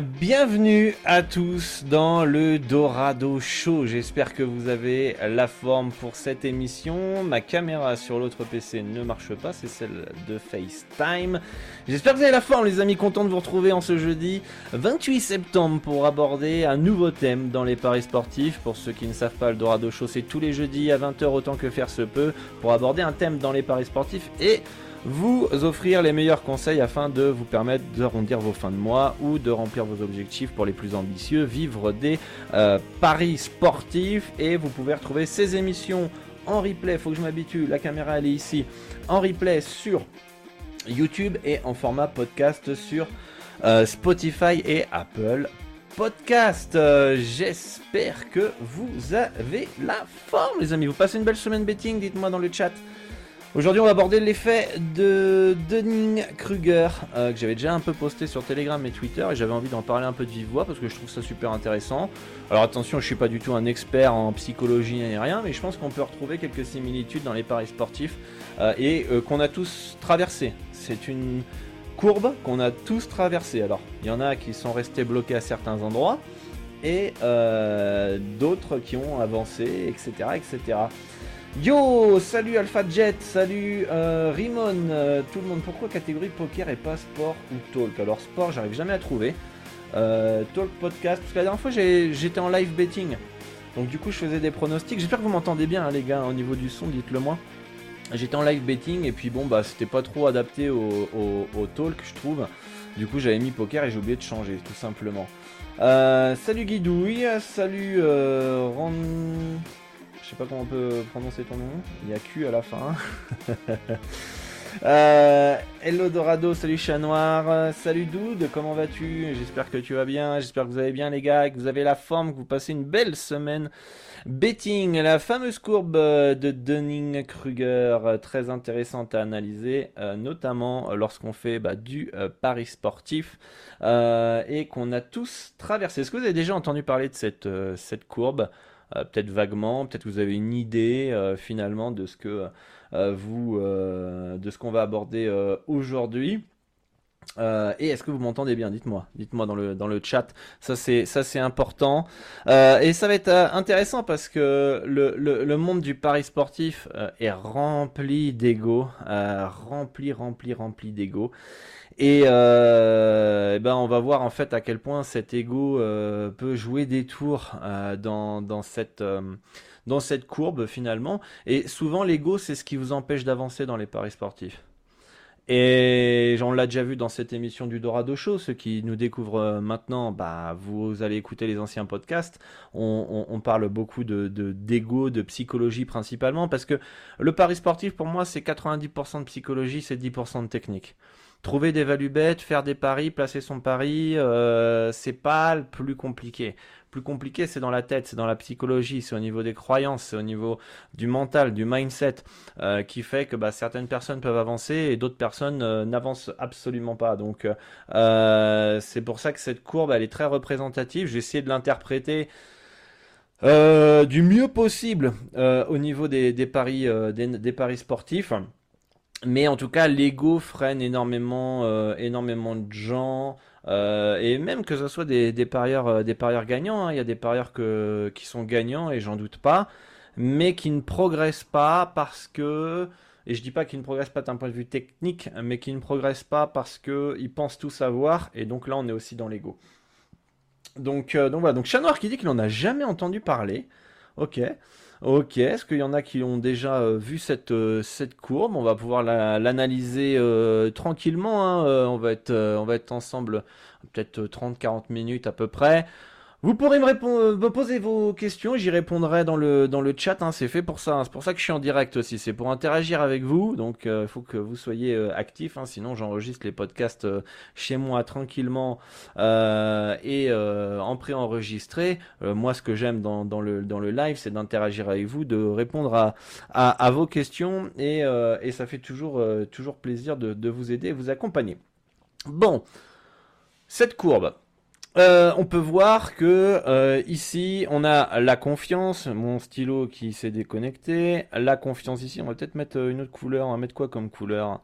bienvenue à tous dans le Dorado Show. J'espère que vous avez la forme pour cette émission. Ma caméra sur l'autre PC ne marche pas, c'est celle de FaceTime. J'espère que vous avez la forme les amis, content de vous retrouver en ce jeudi 28 septembre pour aborder un nouveau thème dans les paris sportifs. Pour ceux qui ne savent pas, le Dorado Show c'est tous les jeudis à 20h autant que faire se peut pour aborder un thème dans les paris sportifs et vous offrir les meilleurs conseils afin de vous permettre d'arrondir vos fins de mois ou de remplir vos objectifs pour les plus ambitieux, vivre des euh, paris sportifs et vous pouvez retrouver ces émissions en replay, faut que je m'habitue, la caméra elle est ici, en replay sur YouTube et en format podcast sur euh, Spotify et Apple Podcast. Euh, j'espère que vous avez la forme les amis. Vous passez une belle semaine betting, dites-moi dans le chat. Aujourd'hui, on va aborder l'effet de Dunning-Kruger, euh, que j'avais déjà un peu posté sur Telegram et Twitter, et j'avais envie d'en parler un peu de vive voix parce que je trouve ça super intéressant. Alors attention, je suis pas du tout un expert en psychologie ni rien, mais je pense qu'on peut retrouver quelques similitudes dans les paris sportifs euh, et euh, qu'on a tous traversé. C'est une courbe qu'on a tous traversée. Alors, il y en a qui sont restés bloqués à certains endroits et d'autres qui ont avancé, etc., etc. Yo, salut Alpha Jet, salut euh, Rimon, euh, tout le monde. Pourquoi catégorie poker et pas sport ou talk? Alors sport, j'arrive jamais à trouver. Euh, talk podcast, parce que la dernière fois j'étais en live betting. Donc du coup je faisais des pronostics. J'espère que vous m'entendez bien hein, les gars au niveau du son, dites-le moi. J'étais en live betting et puis bon bah c'était pas trop adapté au, talk je trouve. Du coup j'avais mis poker et j'ai oublié de changer tout simplement. salut Guidouille, salut Ron... Je sais pas comment on peut prononcer ton nom. Il y a Q à la fin. euh, hello Dorado, salut chat noir, salut Dude, comment vas-tu? J'espère que tu vas bien, j'espère que vous allez bien les gars, que vous avez la forme, que vous passez une belle semaine. Betting, la fameuse courbe de Dunning-Kruger, très intéressante à analyser, euh, notamment lorsqu'on fait bah, du euh, pari sportif euh, et qu'on a tous traversé. Est-ce que vous avez déjà entendu parler de cette courbe? Euh, peut-être vaguement, peut-être que vous avez une idée euh, finalement de ce que euh, vous, de ce qu'on va aborder aujourd'hui. et est-ce que vous m'entendez bien? Dites-moi, dites-moi dans le chat. Ça c'est ça c'est important et ça va être intéressant parce que le monde du pari sportif est rempli d'ego, rempli rempli rempli d'ego. Et, euh, eh ben on va voir en fait à quel point cet ego euh, peut jouer des tours euh, dans, dans, cette, euh, dans cette courbe finalement. Et souvent l'ego c'est ce qui vous empêche d'avancer dans les paris sportifs. Et on l'a déjà vu dans cette émission du Dorado Show. Ceux qui nous découvrent maintenant, bah, vous allez écouter les anciens podcasts. On parle beaucoup de d'ego, de, de, psychologie principalement, parce que le pari sportif pour moi c'est 90% de psychologie, c'est 10% de technique trouver des value bêtes, faire des paris, placer son pari, euh, c'est pas le plus compliqué. Plus compliqué, c'est dans la tête, c'est dans la psychologie, c'est au niveau des croyances, c'est au niveau du mental, du mindset, euh, qui fait que bah, certaines personnes peuvent avancer et d'autres personnes euh, n'avancent absolument pas. Donc c'est pour ça que cette courbe, elle est très représentative. J'ai essayé de l'interpréter. du mieux possible au niveau des, paris, des paris sportifs mais en tout cas, l'ego freine énormément, euh, énormément de gens et même que ce soit des, parieurs, des parieurs gagnants, hein. il y a des parieurs que, qui sont gagnants et j'en doute pas, mais qui ne progressent pas parce que et je dis pas qu'ils ne progressent pas d'un point de vue technique, mais qu'ils ne progressent pas parce qu'ils pensent tout savoir. Et donc là, on est aussi dans l'ego. Donc, euh, donc voilà. Donc Chat Noir qui dit qu'il n'en a jamais entendu parler. Ok. Ok, est-ce qu'il y en a qui ont déjà euh, vu cette, euh, cette courbe? On va pouvoir l'analyser tranquillement. Hein. on, va être, on va être ensemble peut-être 30-40 minutes à peu près. Vous pourrez me, répondre, euh, poser vos questions, j'y répondrai dans le, dans le chat, hein, c'est fait pour ça, hein. c'est pour ça que je suis en direct aussi, c'est pour interagir avec vous, donc il euh, faut que vous soyez euh, actifs, hein. sinon j'enregistre les podcasts chez moi tranquillement et en pré-enregistré. moi ce que j'aime dans, dans, le, dans le live, c'est d'interagir avec vous, de répondre à, à, vos questions et, et, ça fait toujours, toujours plaisir de, de vous aider et vous accompagner. Bon, cette courbe. Euh, on peut voir que euh, ici on a la confiance, mon stylo qui s'est déconnecté, la confiance ici, on va peut-être mettre euh, une autre couleur, on va mettre quoi comme couleur?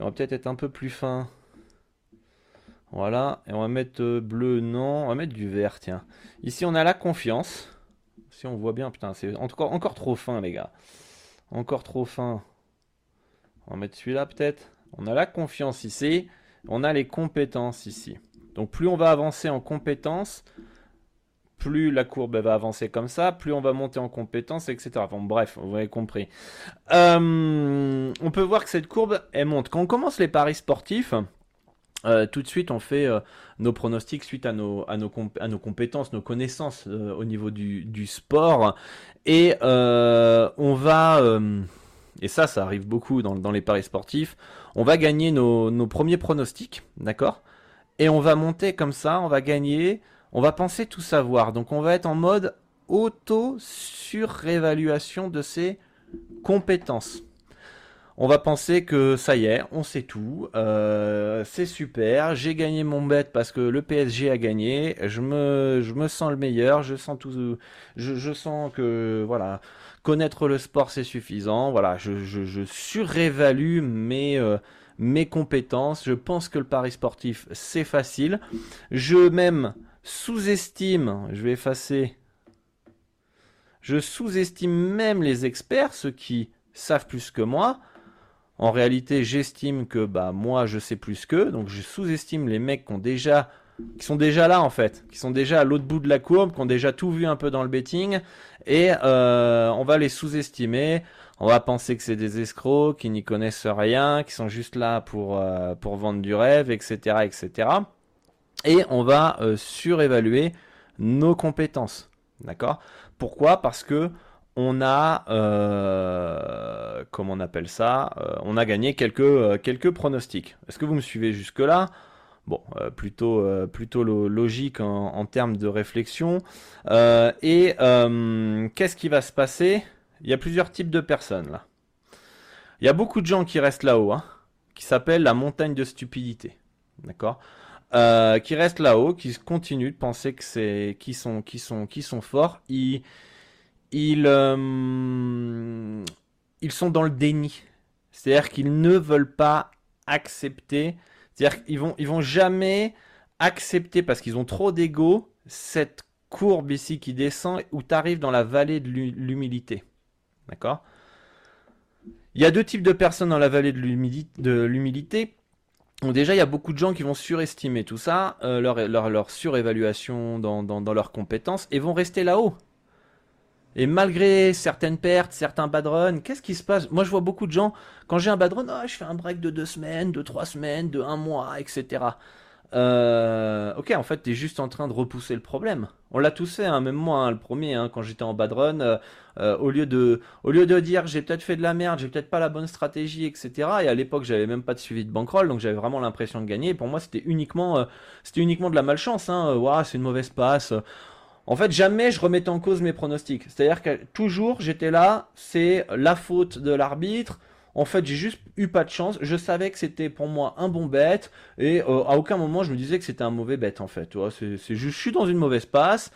On va peut-être être un peu plus fin. Voilà, et on va mettre bleu, non, on va mettre du vert, tiens. Ici on a la confiance, si on voit bien, putain, c'est encore, encore trop fin les gars. Encore trop fin. On va mettre celui-là peut-être. On a la confiance ici, on a les compétences ici. Donc plus on va avancer en compétences, plus la courbe va avancer comme ça, plus on va monter en compétences, etc. Bon, bref, vous avez compris. Euh, on peut voir que cette courbe, elle monte. Quand on commence les paris sportifs, euh, tout de suite, on fait euh, nos pronostics suite à nos, compétences, nos connaissances au niveau du, sport. Et on va, et ça, ça arrive beaucoup dans, les paris sportifs, on va gagner nos premiers pronostics, d'accord? Et on va monter comme ça, on va gagner, on va penser tout savoir. Donc on va être en mode auto-surévaluation de ses compétences. On va penser que ça y est, on sait tout, euh, c'est super, j'ai gagné mon bet parce que le PSG a gagné, je me, sens le meilleur, je sens tout, je, sens que voilà, connaître le sport c'est suffisant, voilà, je, je, surévalue mes, euh, mes compétences. Je pense que le pari sportif, c'est facile. Je même sous-estime, je vais effacer, je sous-estime même les experts, ceux qui savent plus que moi. En réalité, j'estime que bah moi je sais plus qu'eux, donc je sous-estime les mecs qui sont déjà là en fait, qui sont déjà à l'autre bout de la courbe, qui ont déjà tout vu un peu dans le betting, et euh, on va les sous-estimer on va penser que c'est des escrocs qui n'y connaissent rien, qui sont juste là pour, euh, pour vendre du rêve, etc., etc. Et on va euh, surévaluer nos compétences. D'accord? Pourquoi? Parce que on a, euh, comment on appelle ça? On a gagné quelques, quelques pronostics. Est-ce que vous me suivez jusque-là? Bon, plutôt, plutôt logique en, termes de réflexion. et qu'est-ce qui va se passer? Il y a plusieurs types de personnes là. Il y a beaucoup de gens qui restent là-haut, hein, qui s'appellent la montagne de stupidité. D'accord? Euh, Qui restent là-haut, qui continuent de penser que c'est. qui sont, qui sont, qui sont forts. Ils. Ils, euh, ils sont dans le déni. C'est-à-dire qu'ils ne veulent pas accepter. C'est-à-dire qu'ils vont, ils vont jamais accepter parce qu'ils ont trop d'ego cette courbe ici qui descend où tu arrives dans la vallée de l'humilité. D'accord? Il y a deux types de personnes dans la vallée de l'humilité. Déjà, il y a beaucoup de gens qui vont surestimer tout ça, euh, leur, surévaluation dans, leurs compétences, et vont rester là-haut. Et malgré certaines pertes, certains bad runs, qu'est-ce qui se passe? Moi, je vois beaucoup de gens, quand j'ai un bad run, oh, je fais un break de deux semaines, de trois semaines, de un mois, etc. Euh, ok, en fait, tu es juste en train de repousser le problème. On l'a tous fait, hein, même moi, hein, le premier, hein, quand j'étais en bad run, euh, euh, au, lieu de, au lieu de dire j'ai peut-être fait de la merde, j'ai peut-être pas la bonne stratégie, etc. Et à l'époque, j'avais même pas de suivi de bankroll, donc j'avais vraiment l'impression de gagner. pour moi, c'était uniquement, c'était uniquement de la malchance. Hein. c'est une mauvaise passe. En fait, jamais je remettais en cause mes pronostics. C'est-à-dire que toujours, j'étais là, c'est la faute de l'arbitre. En fait, j'ai juste eu pas de chance. Je savais que c'était pour moi un bon bet et euh, à aucun moment je me disais que c'était un mauvais bet en fait. C'est juste, je suis dans une mauvaise passe.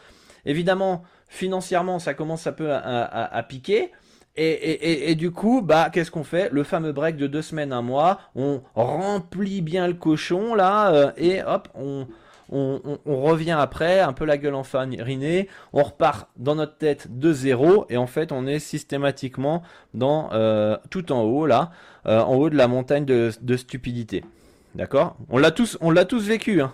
Évidemment, financièrement, ça commence un peu à, piquer. Et, du coup, bah, qu'est-ce qu'on fait? Le fameux break de deux semaines, un mois, on remplit bien le cochon là, euh, et hop, on, on, revient après, un peu la gueule en farinée, on repart dans notre tête de zéro, et en fait, on est systématiquement dans euh, tout en haut, là, euh, en haut de la montagne de, stupidité. D'accord? On l'a tous, on l'a tous vécu, hein.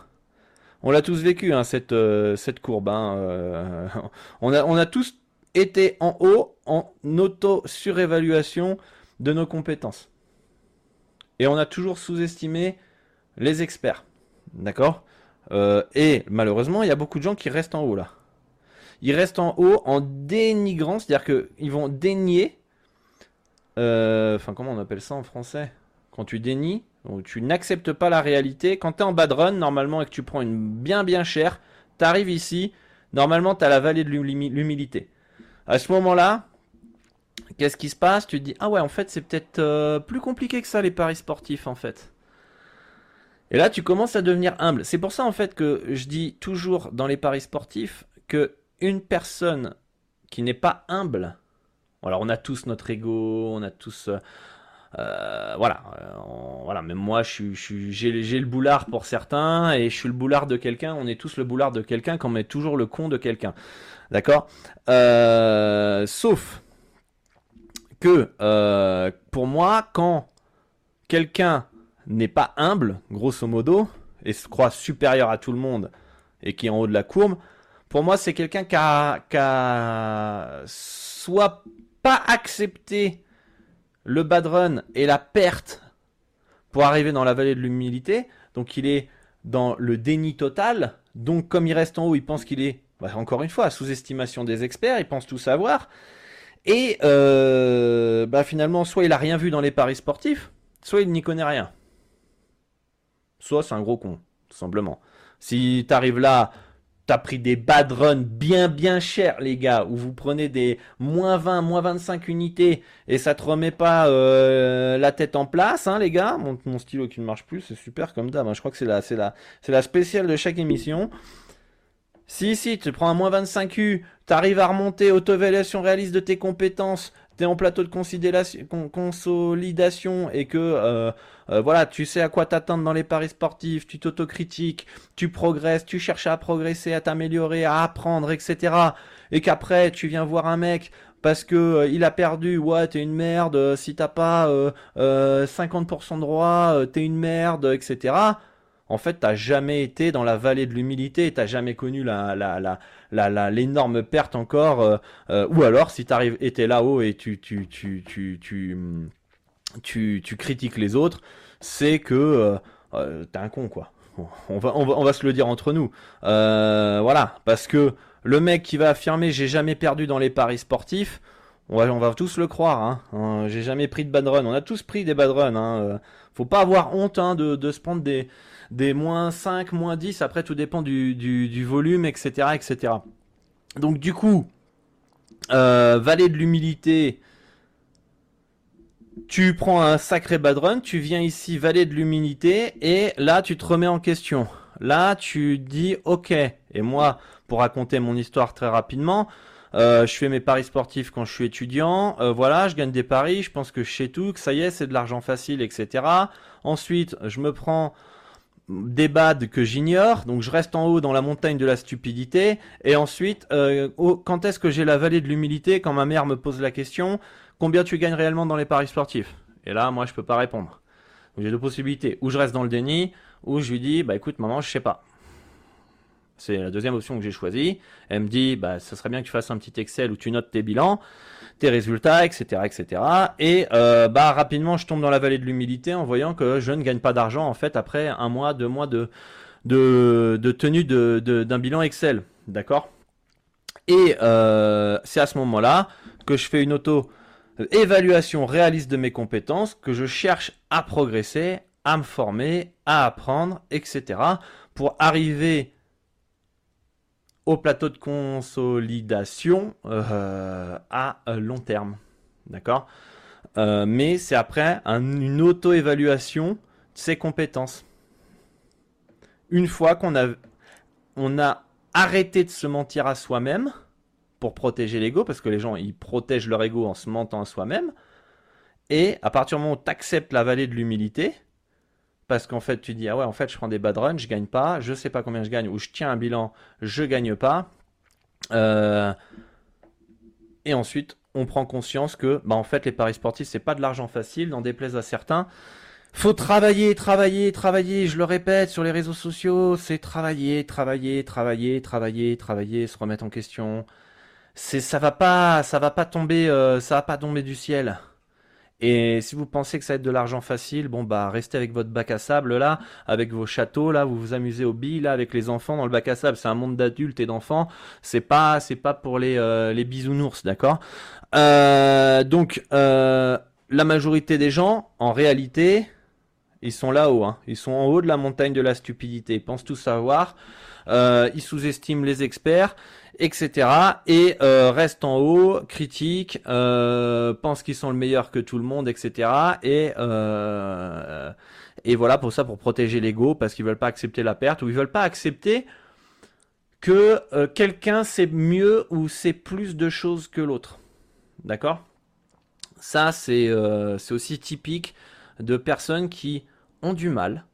On l'a tous vécu, hein, cette, euh, courbe. Hein, on a tous été en haut en auto-surévaluation de nos compétences. Et on a toujours sous-estimé les experts. D'accord? Euh, Et malheureusement, il y a beaucoup de gens qui restent en haut là. Ils restent en haut en dénigrant, c'est-à-dire qu'ils vont dénier. Euh, enfin, comment on appelle ça en français? Quand tu dénies, ou tu n'acceptes pas la réalité. Quand tu es en bad run, normalement, et que tu prends une bien bien chère, tu arrives ici, normalement, tu as la vallée de l'humilité. À ce moment-là, qu'est-ce qui se passe? Tu te dis, ah ouais, en fait, c'est peut-être euh, plus compliqué que ça, les paris sportifs, en fait. Et là, tu commences à devenir humble. C'est pour ça, en fait, que je dis toujours dans les paris sportifs que une personne qui n'est pas humble, alors on a tous notre ego, on a tous... Euh, euh, voilà, voilà. Même moi, j'ai le boulard pour certains et je suis le boulard de quelqu'un. On est tous le boulard de quelqu'un, quand on est toujours le con de quelqu'un. D'accord? Sauf que euh, pour moi, quand quelqu'un n'est pas humble, grosso modo, et se croit supérieur à tout le monde et qui est en haut de la courbe, pour moi, c'est quelqu'un qui a, soit pas accepté le bad run et la perte pour arriver dans la vallée de l'humilité. Donc il est dans le déni total. Donc comme il reste en haut, il pense qu'il est, bah, encore une fois, sous-estimation des experts, il pense tout savoir. Et euh, bah finalement, soit il a rien vu dans les paris sportifs, soit il n'y connaît rien. Soit c'est un gros con, tout simplement. Si t'arrives là, t'as pris des bad runs bien bien chers, les gars, où vous prenez des moins 20, moins 25 unités et ça te remet pas euh, la tête en place, hein, les gars. Mon, mon stylo qui ne marche plus, c'est super comme d'hab. Hein. Je crois que c'est la, la, la spéciale de chaque émission. Si, si, tu prends un moins 25U, t'arrives à remonter auto-évaluation réaliste de tes compétences, t'es en plateau de consolidation et que euh, euh, voilà, tu sais à quoi t'attendre dans les paris sportifs, tu t'autocritiques, tu progresses, tu cherches à progresser, à t'améliorer, à apprendre, etc. Et qu'après tu viens voir un mec parce que euh, il a perdu, ouais, t'es une merde, si t'as pas 50% de droit, t'es une merde, etc en fait, t'as jamais été dans la vallée de l'humilité, t'as jamais connu la, la, la, l'énorme perte encore, euh, euh, ou alors si t'arrives, étais là-haut et tu, tu, tu, tu, tu, tu, critiques les autres, c'est que euh, t'es un con, quoi. On va, on va, on va se le dire entre nous. voilà, parce que le mec qui va affirmer j'ai jamais perdu dans les paris sportifs, on va, on va tous le croire. Hein. hein j'ai jamais pris de bad run. On a tous pris des bad runs. Hein. Faut pas avoir honte hein, de, de se prendre des, des moins 5, moins 10, après tout dépend du, volume, etc., etc. Donc du coup, euh, Vallée de l'humilité, tu prends un sacré bad run, tu viens ici Vallée de l'humilité, et là tu te remets en question. Là tu dis ok, et moi, pour raconter mon histoire très rapidement, euh, je fais mes paris sportifs quand je suis étudiant. Euh, voilà, je gagne des paris. Je pense que je sais tout, que ça y est, c'est de l'argent facile, etc. Ensuite, je me prends des bad que j'ignore, donc je reste en haut dans la montagne de la stupidité, et ensuite, euh, quand est-ce que j'ai la vallée de l'humilité quand ma mère me pose la question, combien tu gagnes réellement dans les paris sportifs? Et là, moi, je peux pas répondre. J'ai deux possibilités, ou je reste dans le déni, ou je lui dis, bah écoute, maman, je sais pas. C'est la deuxième option que j'ai choisie. Elle me dit, bah, ça serait bien que tu fasses un petit Excel où tu notes tes bilans résultats, etc., etc. Et euh, bah rapidement, je tombe dans la vallée de l'humilité en voyant que je ne gagne pas d'argent en fait après un mois, deux mois de de, de tenue de, d'un bilan Excel, d'accord? Et euh, c'est à ce moment-là que je fais une auto évaluation réaliste de mes compétences, que je cherche à progresser, à me former, à apprendre, etc. pour arriver au plateau de consolidation euh, à long terme. D'accord? Euh, Mais c'est après une auto-évaluation de ses compétences. Une fois qu'on a, on a arrêté de se mentir à soi-même pour protéger l'ego, parce que les gens ils protègent leur ego en se mentant à soi-même, et à partir du moment où tu acceptes la vallée de l'humilité, parce qu'en fait tu dis ah ouais en fait je prends des bad runs, je gagne pas, je sais pas combien je gagne ou je tiens un bilan, je gagne pas. Euh, et ensuite on prend conscience que bah en fait les paris sportifs c'est pas de l'argent facile, n'en déplaise à certains. Faut travailler, travailler, travailler, je le répète sur les réseaux sociaux, c'est travailler, travailler, travailler, travailler, travailler, se remettre en question. C'est ça va pas ça va pas tomber euh, ça va pas tomber du ciel. Et si vous pensez que ça va être de l'argent facile, bon bah restez avec votre bac à sable là, avec vos châteaux là, vous vous amusez aux billes là avec les enfants dans le bac à sable. C'est un monde d'adultes et d'enfants. C'est pas c'est pas pour les euh, les bisounours, d'accord? Euh, Donc euh, la majorité des gens, en réalité, ils sont là-haut. Hein. Ils sont en haut de la montagne de la stupidité. Ils pensent tout savoir. ils sous-estiment les experts etc. Et euh, reste en haut, critique, euh, pense qu'ils sont le meilleur que tout le monde, etc. Et euh, et voilà pour ça, pour protéger l'ego, parce qu'ils veulent pas accepter la perte ou ils veulent pas accepter que euh, quelqu'un sait mieux ou sait plus de choses que l'autre. D'accord? Ça, c'est euh, c'est aussi typique de personnes qui ont du mal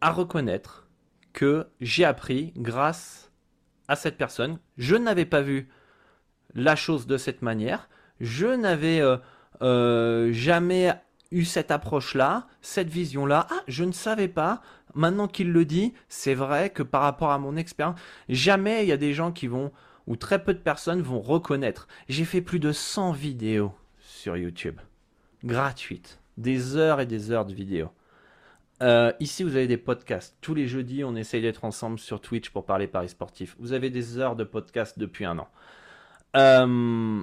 à reconnaître que j'ai appris grâce à cette personne. Je n'avais pas vu la chose de cette manière. Je n'avais euh, euh, jamais eu cette approche-là, cette vision-là. Ah, je ne savais pas. Maintenant qu'il le dit, c'est vrai que par rapport à mon expérience, jamais il y a des gens qui vont, ou très peu de personnes vont reconnaître. J'ai fait plus de 100 vidéos sur YouTube, gratuites, des heures et des heures de vidéos. Euh, ici, vous avez des podcasts. Tous les jeudis, on essaye d'être ensemble sur Twitch pour parler paris sportifs. Vous avez des heures de podcast depuis un an. Euh,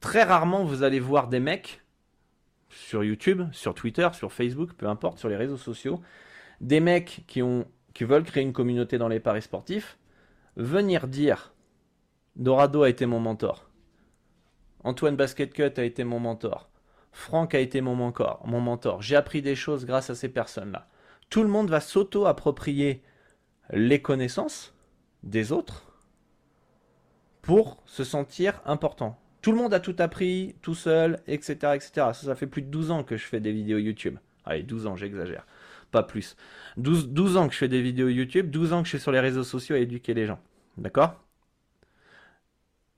très rarement, vous allez voir des mecs sur YouTube, sur Twitter, sur Facebook, peu importe, sur les réseaux sociaux, des mecs qui, ont, qui veulent créer une communauté dans les paris sportifs, venir dire Dorado a été mon mentor. Antoine Basket Cut a été mon mentor. Franck a été mon mentor. Mon mentor. J'ai appris des choses grâce à ces personnes-là. Tout le monde va s'auto-approprier les connaissances des autres pour se sentir important. Tout le monde a tout appris, tout seul, etc. etc. Ça, ça fait plus de 12 ans que je fais des vidéos YouTube. Allez, 12 ans, j'exagère. Pas plus. 12, 12 ans que je fais des vidéos YouTube, 12 ans que je suis sur les réseaux sociaux à éduquer les gens. D'accord?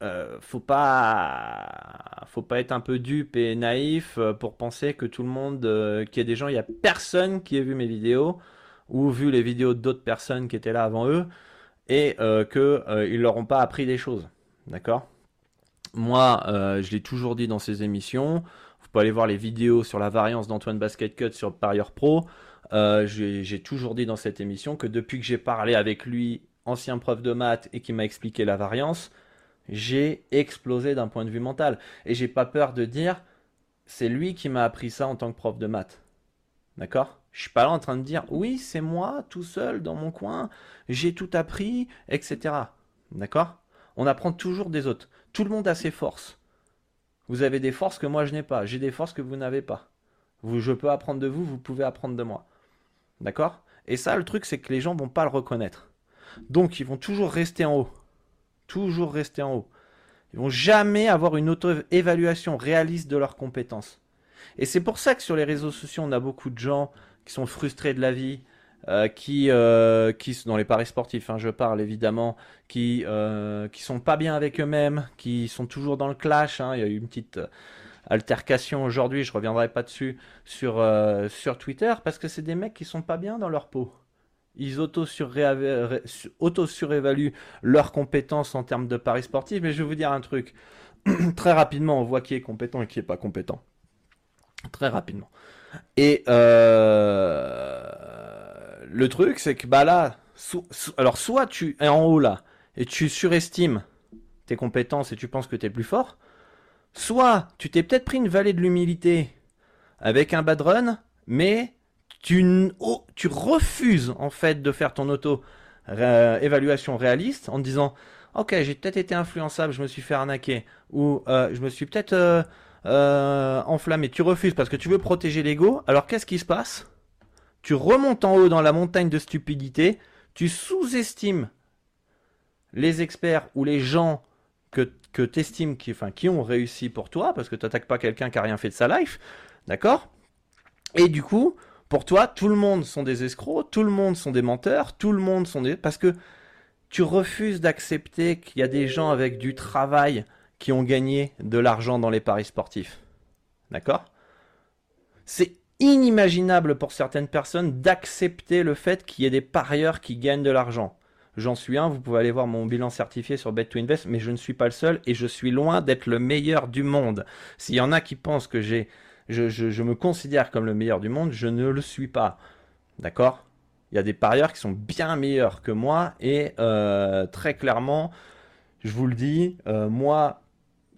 Euh, faut pas faut pas être un peu dupe et naïf euh, pour penser que tout le monde euh, qu'il y a des gens il y a personne qui ait vu mes vidéos ou vu les vidéos d'autres personnes qui étaient là avant eux et euh, que leur ont pas appris des choses. D'accord? Moi je l'ai toujours dit dans ces émissions vous pouvez aller voir les vidéos sur la variance d'Antoine Basket Cut sur Parieur Pro. J'ai toujours dit dans cette émission que depuis que j'ai parlé avec lui ancien prof de maths et qui m'a expliqué la variance j'ai explosé d'un point de vue mental. Et j'ai pas peur de dire, c'est lui qui m'a appris ça en tant que prof de maths. D'accord? Je suis pas là en train de dire, oui, c'est moi, tout seul, dans mon coin, j'ai tout appris, etc. D'accord? On apprend toujours des autres. Tout le monde a ses forces. Vous avez des forces que moi je n'ai pas. J'ai des forces que vous n'avez pas. Vous, je peux apprendre de vous, vous pouvez apprendre de moi. D'accord? Et ça, le truc, c'est que les gens vont pas le reconnaître. Donc, ils vont toujours rester en haut toujours rester en haut. Ils vont jamais avoir une auto-évaluation réaliste de leurs compétences. Et c'est pour ça que sur les réseaux sociaux, on a beaucoup de gens qui sont frustrés de la vie, euh, qui, euh, qui dans les paris sportifs, hein, je parle évidemment, qui euh, qui sont pas bien avec eux-mêmes, qui sont toujours dans le clash. Hein. Il y a eu une petite altercation aujourd'hui, je reviendrai pas dessus sur sur Twitter parce que c'est des mecs qui sont pas bien dans leur peau ils auto-surévaluent leurs compétences en termes de paris sportifs. Mais je vais vous dire un truc. Très rapidement, on voit qui est compétent et qui est pas compétent. Très rapidement. Et euh, le truc, c'est que bah là, alors soit tu es en haut là et tu surestimes tes compétences et tu penses que tu es plus fort, soit tu t'es peut-être pris une vallée de l'humilité avec un bad run, mais tu, refuses en fait de faire ton auto évaluation réaliste en te disant ok j'ai peut-être été influençable je me suis fait arnaquer ou euh, je me suis peut-être euh, euh, enflammé tu refuses parce que tu veux protéger l'ego. Alors qu'est-ce qui se passe? Tu remontes en haut dans la montagne de stupidité. Tu sous-estimes les experts ou les gens que, que tu estimes qui, enfin, qui ont réussi pour toi parce que tu n'attaques pas quelqu'un qui a rien fait de sa life. D'accord? Et du coup, pour toi, tout le monde sont des escrocs, tout le monde sont des menteurs, tout le monde sont des... Parce que tu refuses d'accepter qu'il y a des gens avec du travail qui ont gagné de l'argent dans les paris sportifs. D'accord? C'est inimaginable pour certaines personnes d'accepter le fait qu'il y ait des parieurs qui gagnent de l'argent. J'en suis un, vous pouvez aller voir mon bilan certifié sur Bet2Invest, mais je ne suis pas le seul et je suis loin d'être le meilleur du monde. S'il y en a qui pensent que j'ai, je, me considère comme le meilleur du monde, je ne le suis pas. D'accord? Il y a des parieurs qui sont bien meilleurs que moi et euh, très clairement, je vous le dis, euh, moi,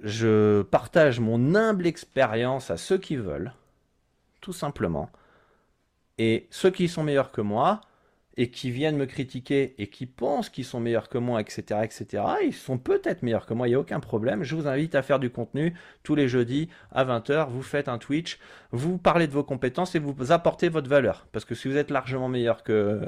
je partage mon humble expérience à ceux qui veulent, tout simplement. Et ceux qui sont meilleurs que moi, et qui viennent me critiquer et qui pensent qu'ils sont meilleurs que moi, etc., etc., ils sont peut-être meilleurs que moi, il n'y a aucun problème. Je vous invite à faire du contenu tous les jeudis à 20h. Vous faites un Twitch, vous parlez de vos compétences et vous apportez votre valeur. Parce que si vous êtes largement meilleur que,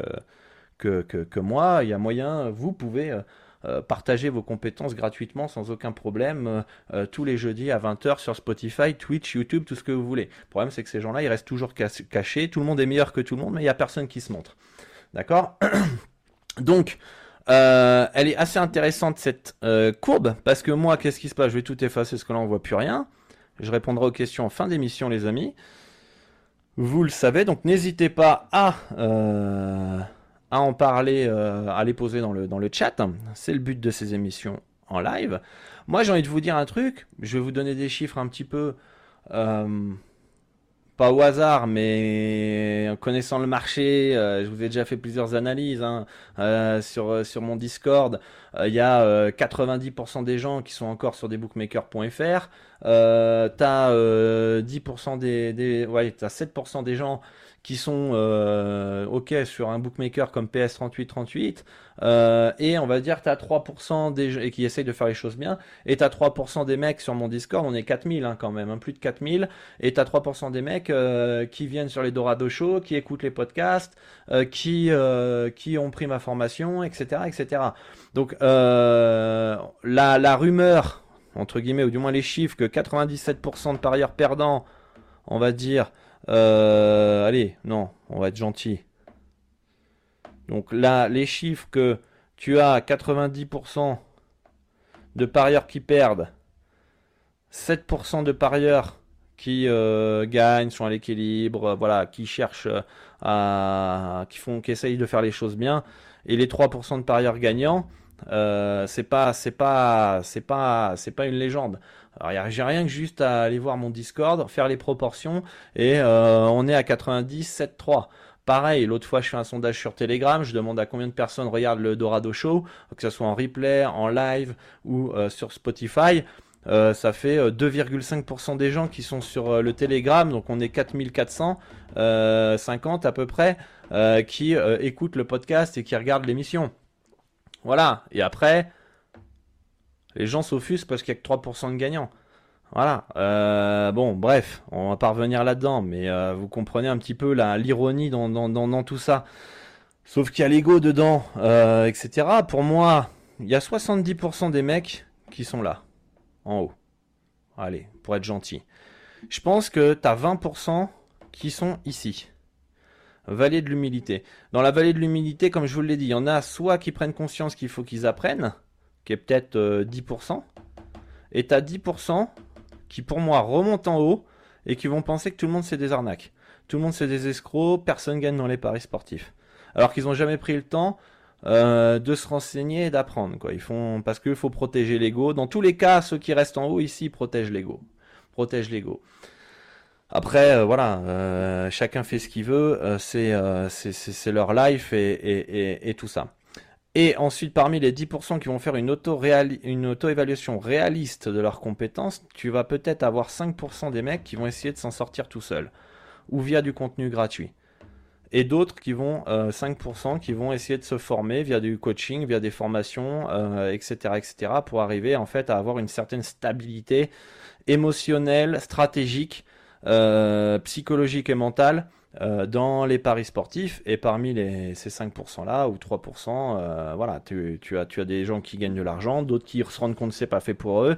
que, que, moi, il y a moyen, vous pouvez. Euh, euh, partager vos compétences gratuitement sans aucun problème euh, tous les jeudis à 20h sur Spotify, Twitch, YouTube, tout ce que vous voulez. Le problème c'est que ces gens-là, ils restent toujours cachés. Tout le monde est meilleur que tout le monde, mais il n'y a personne qui se montre. D'accord Donc, euh, elle est assez intéressante cette euh, courbe parce que moi, qu'est-ce qui se passe? Je vais tout effacer parce que là on voit plus rien. Je répondrai aux questions en fin d'émission, les amis. Vous le savez, donc n'hésitez pas à, euh, en parler, à les poser dans le, dans le chat. C'est le but de ces émissions en live. Moi, j'ai envie de vous dire un truc. Je vais vous donner des chiffres un petit peu au hasard, mais en connaissant le marché, euh, je vous ai déjà fait plusieurs analyses hein, euh, sur, euh, sur mon Discord. Il y a 90% des gens qui sont encore sur des bookmakers.fr. t'as 10% des, des ouais, t'as 7% des gens qui sont euh, OK sur un bookmaker comme PS3838 euh, et on va dire tu as 3% des et qui essayent de faire les choses bien et tu as 3% des mecs sur mon Discord, on est 4000 hein, quand même, hein, plus de 4000 et tu as 3% des mecs euh, qui viennent sur les Dorado Show, qui écoutent les podcasts, euh, qui euh, qui ont pris ma formation, etc., etc. Donc la la rumeur entre guillemets ou du moins les chiffres que 97% de parieurs perdants, on va dire euh, allez, non, on va être gentil. Donc là, les chiffres que tu as 90% de parieurs qui perdent, 7% de parieurs qui euh, gagnent, sont à l'équilibre, voilà, qui cherchent à, qui font, qui essayent de faire les choses bien, et les 3% de parieurs gagnants, euh, c'est pas, c'est pas, c'est pas, c'est pas une légende. Alors j'ai rien que juste à aller voir mon Discord, faire les proportions et euh, on est à 97,3. Pareil, l'autre fois je fais un sondage sur Telegram, je demande à combien de personnes regardent le Dorado Show, que ce soit en replay, en live ou euh, sur Spotify. Euh, ça fait 2,5% des gens qui sont sur le Telegram, donc on est 4450 à peu près, qui écoutent le podcast et qui regardent l'émission. Voilà, et après, les gens s'offusent parce qu'il n'y a que 3% de gagnants. Voilà. Euh, bon, bref, on va pas revenir là-dedans, mais euh, vous comprenez un petit peu l'ironie dans, dans, tout ça. Sauf qu'il y a l'ego dedans, euh, etc. Pour moi, il y a 70% des mecs qui sont là, en haut. Allez, pour être gentil. Je pense que tu as 20% qui sont ici. Vallée de l'humilité. Dans la vallée de l'humilité, comme je vous l'ai dit, il y en a soit qui prennent conscience qu'il faut qu'ils apprennent, qui est peut-être 10%, euh, et tu as 10% qui pour moi remontent en haut et qui vont penser que tout le monde c'est des arnaques. Tout le monde c'est des escrocs, personne gagne dans les paris sportifs. Alors qu'ils n'ont jamais pris le temps euh, de se renseigner et d'apprendre. Quoi. Ils font parce qu'il faut protéger l'ego. Dans tous les cas, ceux qui restent en haut ici protègent l'ego. Protègent l'ego. Après, euh, voilà, chacun fait ce qu'il veut, c'est leur life et, tout ça. Et ensuite, parmi les 10% qui vont faire une auto-évaluation réaliste de leurs compétences, tu vas peut-être avoir 5% des mecs qui vont essayer de s'en sortir tout seuls, ou via du contenu gratuit. Et d'autres qui vont, 5% euh, qui vont essayer de se former via du coaching, via des formations, etc., euh, etc., pour arriver en fait à avoir une certaine stabilité émotionnelle, stratégique, euh, psychologique et mentale euh, dans les paris sportifs et parmi ces 5% là ou 3%, euh, voilà, tu, as, des gens qui gagnent de l'argent, d'autres qui se rendent compte que c'est pas fait pour eux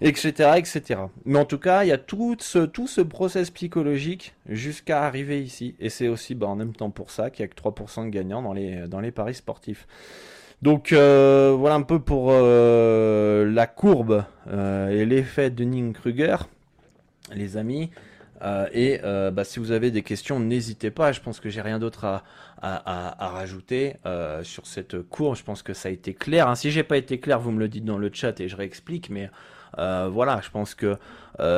etc., etc. Mais en tout cas, il y a tout ce, tout ce process psychologique jusqu'à arriver ici. Et c'est aussi bah, en même temps pour ça qu'il n'y a que 3% de gagnants dans les, paris sportifs. Donc euh, voilà un peu pour la courbe et l'effet de Ning-Kruger, les amis. Et bah, si vous avez des questions, n'hésitez pas. Je pense que j'ai rien d'autre à, à, rajouter sur cette courbe. Je pense que ça a été clair. Hein. Si j'ai pas été clair, vous me le dites dans le chat et je réexplique. Mais voilà, je pense que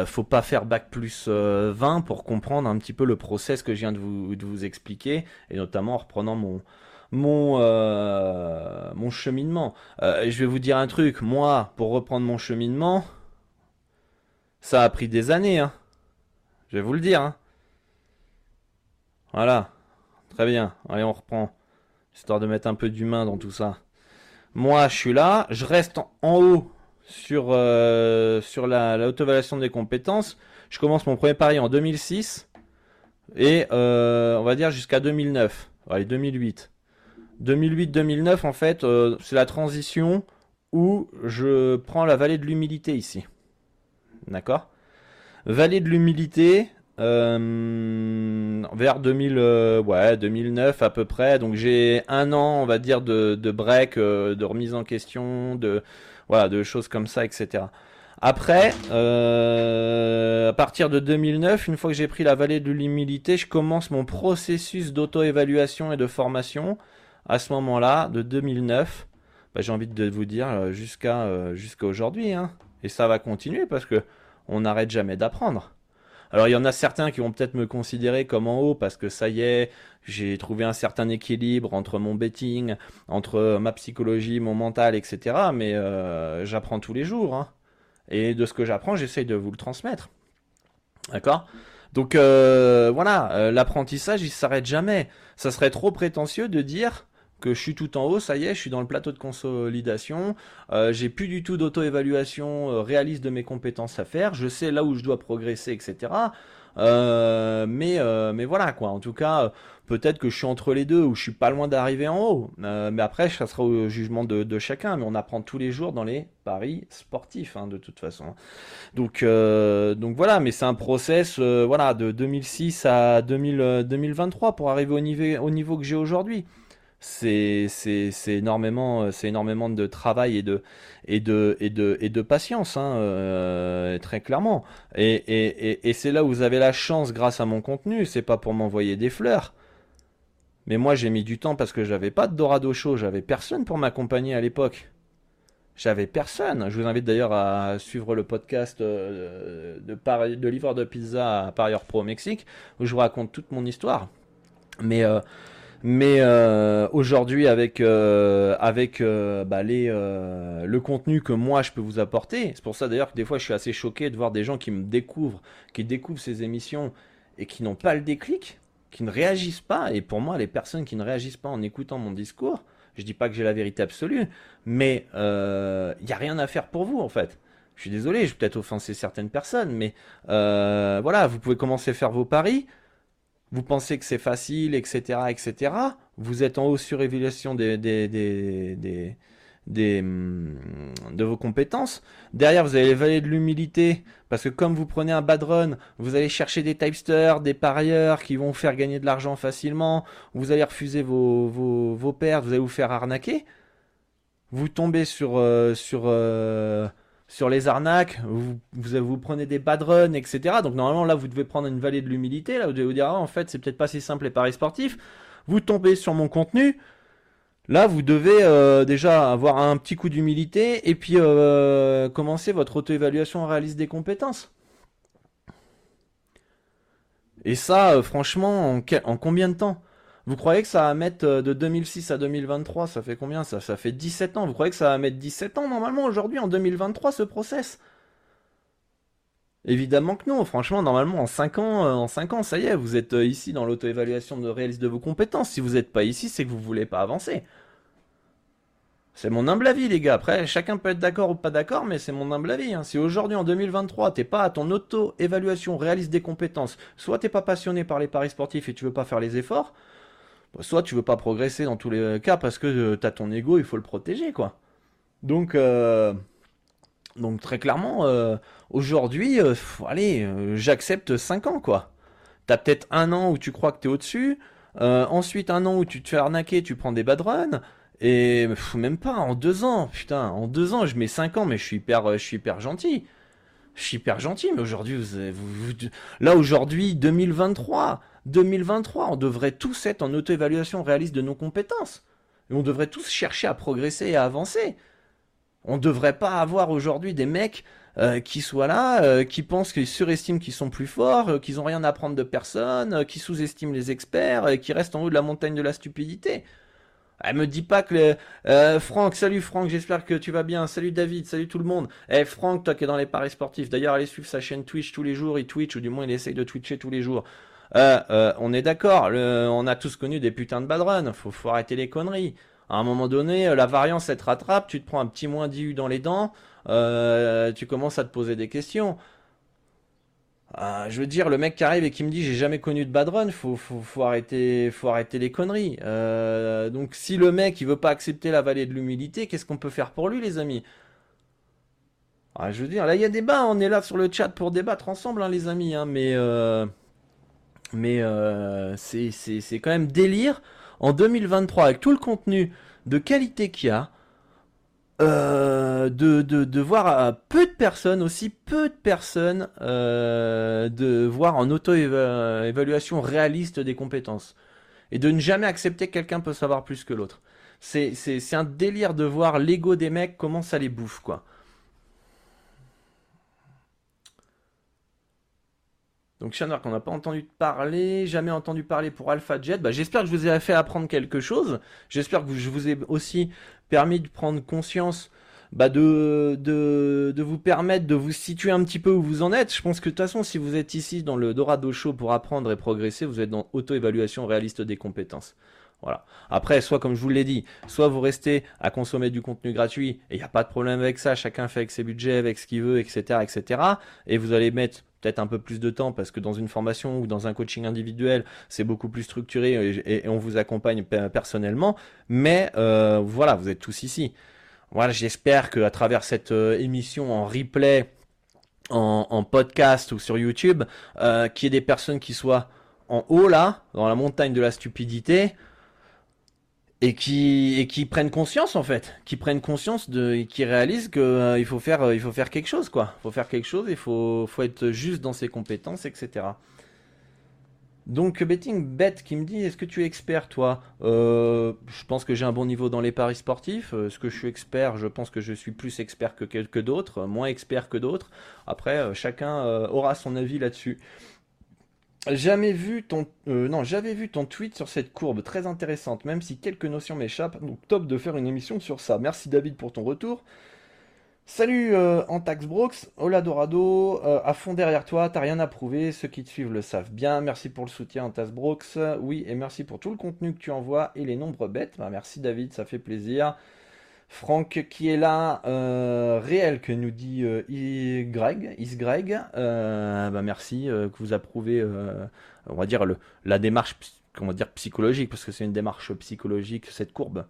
faut pas faire bac plus 20 pour comprendre un petit peu le process que je viens de vous, de vous expliquer et notamment en reprenant mon mon, euh, mon cheminement. Euh, je vais vous dire un truc, moi, pour reprendre mon cheminement, ça a pris des années. Hein. Je vais vous le dire. Hein. Voilà. Très bien. Allez, on reprend. Histoire de mettre un peu d'humain dans tout ça. Moi, je suis là. Je reste en haut sur, euh, sur la, l'auto-évaluation des compétences. Je commence mon premier pari en 2006. Et on va dire jusqu'à 2009. Allez, 2008. 2008-2009, en fait, euh, c'est la transition où je prends la vallée de l'humilité ici. D'accord? Vallée de l'humilité, euh, vers 2000, euh, ouais, 2009 à peu près. Donc j'ai un an, on va dire, de, break, de remise en question, de, voilà, de choses comme ça, etc. Après, à partir de 2009, une fois que j'ai pris la vallée de l'humilité, je commence mon processus d'auto-évaluation et de formation à ce moment-là, de 2009, bah, j'ai envie de vous dire euh, jusqu'à euh, jusqu'à aujourd'hui. Hein. Et ça va continuer parce que on n'arrête jamais d'apprendre. Alors il y en a certains qui vont peut-être me considérer comme en haut parce que ça y est, j'ai trouvé un certain équilibre entre mon betting, entre ma psychologie, mon mental, etc. Mais euh, j'apprends tous les jours. Hein. Et de ce que j'apprends, j'essaye de vous le transmettre. D'accord? Donc voilà, l'apprentissage, il s'arrête jamais. Ça serait trop prétentieux de dire que je suis tout en haut, ça y est, je suis dans le plateau de consolidation, euh, j'ai plus du tout d'auto-évaluation euh, réaliste de mes compétences à faire, je sais là où je dois progresser, etc. Euh, mais, mais voilà quoi, en tout cas, peut-être que je suis entre les deux ou je suis pas loin d'arriver en haut. mais après, ça sera au jugement de, chacun, mais on apprend tous les jours dans les paris sportifs hein, de toute façon. Donc, donc voilà, mais c'est un process voilà, de 2006 à 2023 pour arriver au niveau, au niveau que j'ai aujourd'hui c'est énormément c'est énormément de travail et de et de et de et de patience hein, euh, très clairement. Et, et, et, c'est là où vous avez la chance grâce à mon contenu c'est pas pour m'envoyer des fleurs. Mais moi j'ai mis du temps parce que j'avais pas de Dorado Show j'avais personne pour m'accompagner à l'époque. J'avais personne. Je vous invite d'ailleurs à suivre le podcast euh, de, de, de livreur de pizza à Parieur Pro au Mexique où je vous raconte toute mon histoire. Mais euh, mais euh, aujourd'hui, avec euh, avec euh, bah, les, le contenu que moi je peux vous apporter, c'est pour ça d'ailleurs que des fois je suis assez choqué de voir des gens qui me découvrent, qui découvrent ces émissions et qui n'ont pas le déclic, qui ne réagissent pas. Et pour moi, les personnes qui ne réagissent pas en écoutant mon discours, je dis pas que j'ai la vérité absolue, mais il n'y a rien à faire pour vous en fait. Je suis désolé, je vais peut-être offenser certaines personnes, mais voilà, vous pouvez commencer à faire vos paris vous pensez que c'est facile, etc., etc. Vous êtes en haut sur évaluation des, des, hum, de vos compétences. Derrière, vous avez les de l'humilité, parce que comme vous prenez un bad run, vous allez chercher des typesters, des parieurs qui vont vous faire gagner de l'argent facilement, vous allez refuser vos, vos, vos pertes, vous allez vous faire arnaquer. Vous tombez sur, euh, sur euh, sur les arnaques, vous, prenez des bad runs, etc. Donc normalement là vous devez prendre une vallée de l'humilité, là vous devez vous dire ah, en fait c'est peut-être pas si simple les paris sportifs. Vous tombez sur mon contenu, là vous devez euh, déjà avoir un petit coup d'humilité et puis euh, commencer votre auto-évaluation réaliste des compétences. Et ça, euh, franchement, en combien de temps? Vous croyez que ça va mettre euh, de 2006 à 2023 Ça fait combien ça? Ça fait 17 ans. Vous croyez que ça va mettre 17 ans normalement aujourd'hui en 2023 ce process? Évidemment que non. Franchement, normalement en 5 ans, euh, en 5 ans, ça y est, vous êtes euh, ici dans l'auto-évaluation de réalisme de vos compétences. Si vous n'êtes pas ici, c'est que vous voulez pas avancer. C'est mon humble avis, les gars. Après, chacun peut être d'accord ou pas d'accord, mais c'est mon humble avis. Hein. Si aujourd'hui, en 2023, t'es pas à ton auto-évaluation réaliste des compétences, soit t'es pas passionné par les paris sportifs et tu veux pas faire les efforts, soit tu veux pas progresser dans tous les cas parce que euh, tu as ton ego, il faut le protéger, quoi. Donc, euh, Donc très clairement, euh, aujourd'hui, allez, j'accepte 5 ans quoi. T'as peut-être un an où tu crois que t'es au-dessus, ensuite un an où tu te fais arnaquer, tu prends des bad runs, et même pas en deux ans, putain, en deux ans je mets 5 ans, mais je suis hyper, je suis hyper gentil. Je suis hyper gentil, mais aujourd'hui, vous, là aujourd'hui, 2023, 2023, on devrait tous être en auto-évaluation réaliste de nos compétences. Et on devrait tous chercher à progresser et à avancer. On ne devrait pas avoir aujourd'hui des mecs euh, qui soient là, euh, qui pensent qu'ils surestiment qu'ils sont plus forts, euh, qu'ils n'ont rien à apprendre de personne, qui sous-estiment les experts, et qui restent en haut de la montagne de la stupidité. Elle me dit pas que Franck, salut Franck, j'espère que tu vas bien. Salut David, salut tout le monde. Eh Franck, toi qui es dans les paris sportifs. D'ailleurs, allez suivre sa chaîne Twitch tous les jours. Il Twitch ou du moins il essaye de twitcher tous les jours. On est d'accord. On a tous connu des putains de bad run. Faut, faut arrêter les conneries à un moment donné, euh, la variance, elle te rattrape, tu te prends un petit moins 10 dans les dents, euh, tu commences à te poser des questions. Euh, je veux dire, le mec qui arrive et qui me dit j'ai jamais connu de bad run, faut, faut, arrêter, faut arrêter les conneries. donc si le mec il veut pas accepter la vallée de l'humilité, qu'est-ce qu'on peut faire pour lui, les amis? Ah, Je veux dire, là il y a débat, on est là sur le chat pour débattre ensemble, hein, les amis, hein, mais mais c'est quand même délire en 2023 avec tout le contenu de qualité qu'il y a, euh, de, de, voir peu de personnes, aussi peu de personnes, euh, de voir en auto-évaluation réaliste des compétences. Et de ne jamais accepter que quelqu'un peut savoir plus que l'autre. C'est un délire de voir l'ego des mecs, comment ça les bouffe, quoi. Donc Shanwark, on n'a pas entendu parler, jamais entendu parler pour AlphaJet. Bah, j'espère que je vous ai fait apprendre quelque chose. J'espère que je vous ai aussi permis de prendre conscience bah, de, de, vous permettre de vous situer un petit peu où vous en êtes. Je pense que de toute façon, si vous êtes ici dans le Dorado Show pour apprendre et progresser, vous êtes dans auto-évaluation réaliste des compétences. Voilà. Après, soit comme je vous l'ai dit, soit vous restez à consommer du contenu gratuit et il n'y a pas de problème avec ça, chacun fait avec ses budgets, avec ce qu'il veut, etc., etc. Et vous allez mettre peut-être un peu plus de temps parce que dans une formation ou dans un coaching individuel, c'est beaucoup plus structuré et, on vous accompagne personnellement. Mais euh, voilà, vous êtes tous ici. Voilà, j'espère qu'à travers cette euh, émission en replay, en, podcast ou sur YouTube, euh, qu'il y ait des personnes qui soient en haut là, dans la montagne de la stupidité, et qui et qui prennent conscience en fait, qui prennent conscience de, qui réalisent que euh, il faut faire euh, il faut faire quelque chose quoi, faut faire quelque chose, il faut faut être juste dans ses compétences, etc. Donc betting bet qui me dit est-ce que tu es expert toi? Euh, Je pense que j'ai un bon niveau dans les paris sportifs. Est-ce que je suis expert Je pense que je suis plus expert que, que d'autres, moins expert que d'autres. Après, chacun aura son avis là-dessus. Jamais vu ton euh, j'avais vu ton tweet sur cette courbe très intéressante, même si quelques notions m'échappent. Donc top de faire une émission sur ça. Merci David pour ton retour. Salut euh, Antax Brooks, Hola Dorado, euh, à fond derrière toi, t'as rien à prouver, ceux qui te suivent le savent bien. Merci pour le soutien Antax Brooks, oui, et merci pour tout le contenu que tu envoies et les nombres bêtes. Bah, merci David, ça fait plaisir. Franck qui est là, euh, réel que nous dit euh, Greg. Euh, bah merci que vous approuvez, on va dire la démarche, psychologique parce que c'est une démarche psychologique cette courbe.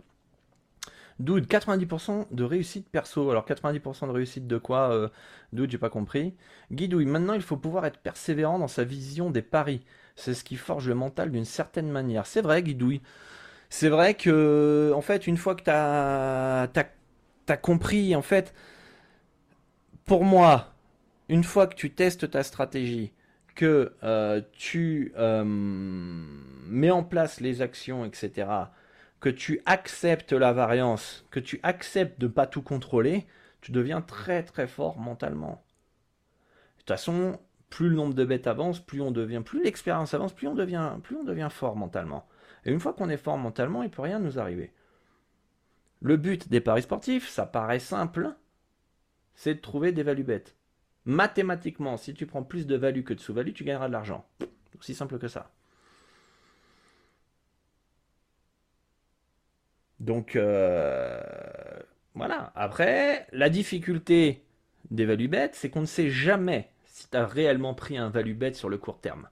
Dude, 90% de réussite perso. Alors 90% de réussite de quoi Dude, j'ai pas compris. Guidouille, maintenant il faut pouvoir être persévérant dans sa vision des paris. C'est ce qui forge le mental d'une certaine manière. C'est vrai, Guidouille. C'est vrai que, en fait, une fois que tu as, compris, en fait, pour moi, une fois que tu testes ta stratégie, que euh, tu euh, mets en place les actions, etc., que tu acceptes la variance, que tu acceptes de ne pas tout contrôler, tu deviens très très fort mentalement. De toute façon, plus le nombre de bêtes avance, plus on devient, plus l'expérience avance, plus on devient, plus on devient fort mentalement. Et une fois qu'on est fort mentalement, il ne peut rien nous arriver. Le but des paris sportifs, ça paraît simple, c'est de trouver des values bêtes. Mathématiquement, si tu prends plus de value que de sous-value, tu gagneras de l'argent. Aussi simple que ça. Donc, euh, voilà. Après, la difficulté des values bêtes, c'est qu'on ne sait jamais si tu as réellement pris un value bête sur le court terme.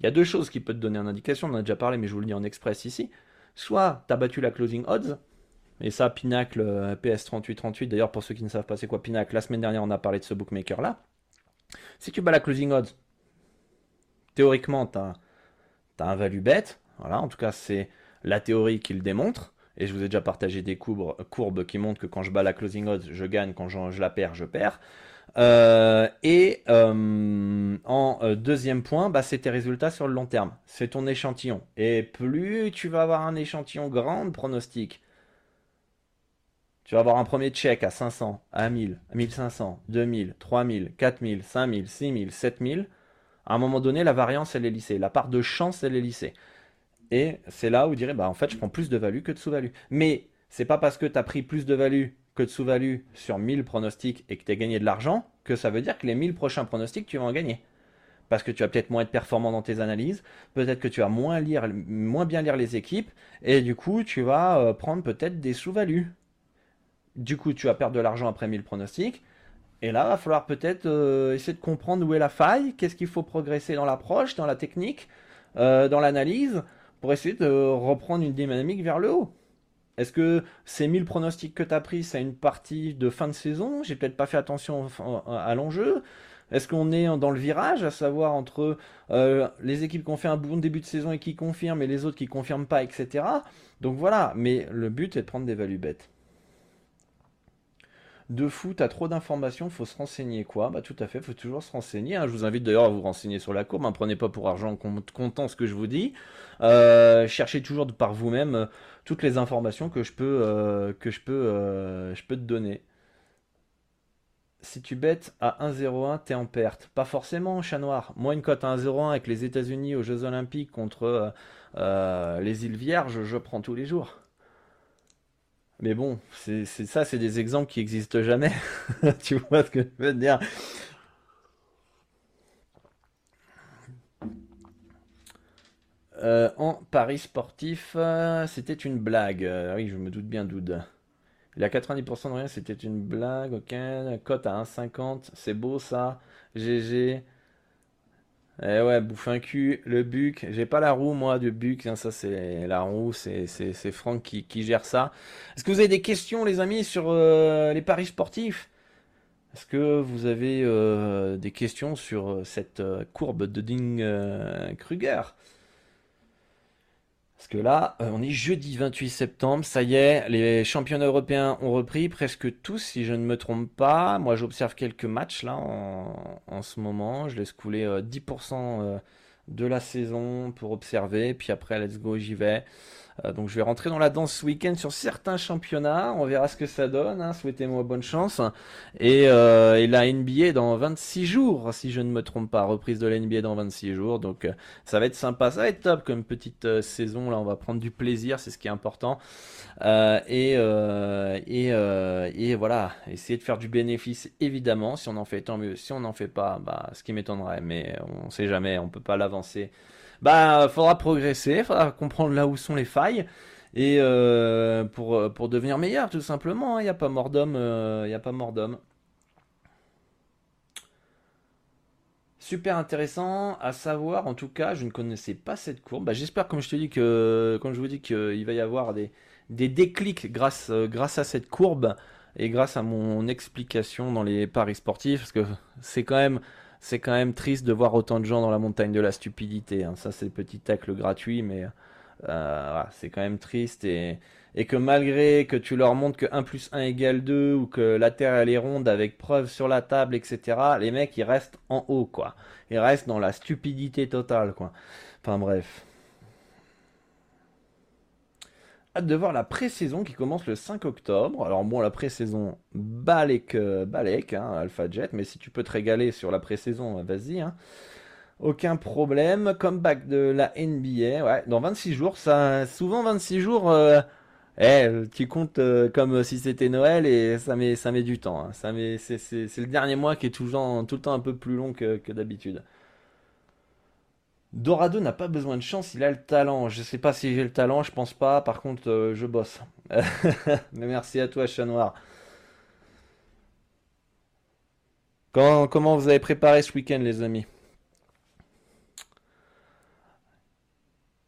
Il y a deux choses qui peuvent te donner une indication, on en a déjà parlé, mais je vous le dis en express ici. Soit tu as battu la closing odds, Et ça, Pinacle, euh, PS3838, d'ailleurs, pour ceux qui ne savent pas c'est quoi Pinacle, la semaine dernière, on a parlé de ce bookmaker-là. Si tu bats la closing odds, théoriquement, tu as, un value bet. Voilà, en tout cas, c'est la théorie qui le démontre. Et je vous ai déjà partagé des courbes, courbes qui montrent que quand je bats la closing odds, je gagne, quand je, la perds, je perds. Euh, et euh, en euh, deuxième point, bah, c'est tes résultats sur le long terme. C'est ton échantillon. Et plus tu vas avoir un échantillon grand de pronostic, tu vas avoir un premier check à 500, à 1000, à 1500, 2000, 3000, 4000, 5000, 6000, 7000. À un moment donné, la variance, elle est lissée. La part de chance, elle est lissée. Et c'est là où direz, bah, en fait, je prends plus de value que de sous-value. Mais c'est pas parce que tu as pris plus de value que de sous-value sur 1000 pronostics et que tu as gagné de l'argent que ça veut dire que les 1000 prochains pronostics, tu vas en gagner. Parce que tu vas peut-être moins être performant dans tes analyses, peut-être que tu vas moins, bien lire les équipes, et du coup, tu vas euh, prendre peut-être des sous-values. Du coup, tu vas perdre de l'argent après 1000 pronostics. Et là, va falloir peut-être euh, essayer de comprendre où est la faille, qu'est-ce qu'il faut progresser dans l'approche, dans la technique, euh, dans l'analyse, pour essayer de reprendre une dynamique vers le haut. Est-ce que ces 1000 pronostics que tu as pris, c'est une partie de fin de saison? J'ai peut-être pas fait attention à l'enjeu. Est-ce qu'on est dans le virage, à savoir entre euh, les équipes qui ont fait un bon début de saison et qui confirment, et les autres qui confirment pas, etc. Donc voilà, mais le but est de prendre des values bêtes de foot, à trop d'informations, faut se renseigner quoi Bah tout à fait, faut toujours se renseigner. Hein. Je vous invite d'ailleurs à vous renseigner sur la courbe. Hein. Prenez pas pour argent comptant ce que je vous dis. Euh, cherchez toujours par vous-même euh, toutes les informations que je peux euh, que je peux je peux te donner. Si tu bêtes à 1,01, t'es en perte. Pas forcément, chat noir. Moi, une cote à 1,01 avec les États-Unis aux Jeux Olympiques contre les îles Vierges, je prends tous les jours. Mais bon, c'est ça, c'est des exemples qui n'existent jamais. tu vois ce que je veux dire? Euh, En Paris sportif, euh, c'était une blague. Euh, oui, je me doute bien, Doud. Il a 90% de rien, c'était une blague. Ok, cote à 1,50. C'est beau ça. GG. Eh ouais, bouffe un cul, le buc. J'ai pas la roue, moi, de buc. Hein, ça, c'est la roue, c'est, Franck qui, gère ça. Est-ce que vous avez des questions, les amis, sur euh, les paris sportifs? Est-ce que vous avez euh, des questions sur euh, cette courbe de Ding-Kruger parce que là, euh, on est jeudi 28 septembre, ça y est, les championnats européens ont repris, presque tous, si je ne me trompe pas. Moi, j'observe quelques matchs là en, ce moment. Je laisse couler 10% euh, de la saison pour observer, puis après, let's go, j'y vais. Euh, donc je vais rentrer dans la danse ce week-end sur certains championnats. On verra ce que ça donne. Hein. Souhaitez-moi bonne chance. Et, euh, la NBA dans 26 jours, si je ne me trompe pas. Reprise de la NBA dans 26 jours. Donc euh, ça va être sympa. Ça va être top comme petite saison. Là, on va prendre du plaisir. C'est ce qui est important. et, et, voilà. Essayer de faire du bénéfice, évidemment. Si on en fait, tant mieux. Si on n'en fait pas, bah, ce qui m'étonnerait. Mais on ne sait jamais. On peut pas l'avancer bah, faudra progresser, faudra comprendre là où sont les failles et euh, pour, pour devenir meilleur tout simplement. Il hein. n'y a pas mort d'homme, il euh, a pas mort d'homme. Super intéressant à savoir. En tout cas, je ne connaissais pas cette courbe. Bah, j'espère, comme je te dis que, comme je vous dis qu'il va y avoir des, des déclics grâce, grâce à cette courbe et grâce à mon explication dans les paris sportifs, parce que c'est quand même c'est quand même triste de voir autant de gens dans la montagne de la stupidité. Hein. Ça, c'est le petit tacle gratuit, mais euh, c'est quand même triste. Et, et, que malgré que tu leur montres que 1 plus 1 égale 2 ou que la Terre elle est ronde avec preuve sur la table, etc., les mecs ils restent en haut, quoi. Ils restent dans la stupidité totale, quoi. Enfin bref hâte de voir la pré-saison qui commence le 5 octobre. Alors bon, la pré-saison, Balek, euh, Balek, hein, Alpha Jet, mais si tu peux te régaler sur la pré-saison, vas-y. Hein. Aucun problème. Comeback de la NBA, ouais, dans 26 jours. Ça, souvent 26 jours, euh, eh, tu comptes euh, comme si c'était Noël et ça met, ça met du temps. Hein. Ça met, c'est, le dernier mois qui est toujours, tout le temps un peu plus long que d'habitude. Dorado n'a pas besoin de chance, il a le talent. Je sais pas si j'ai le talent, je pense pas. Par contre, euh, je bosse. Mais merci à toi, chat noir. Comment, vous avez préparé ce week-end, les amis?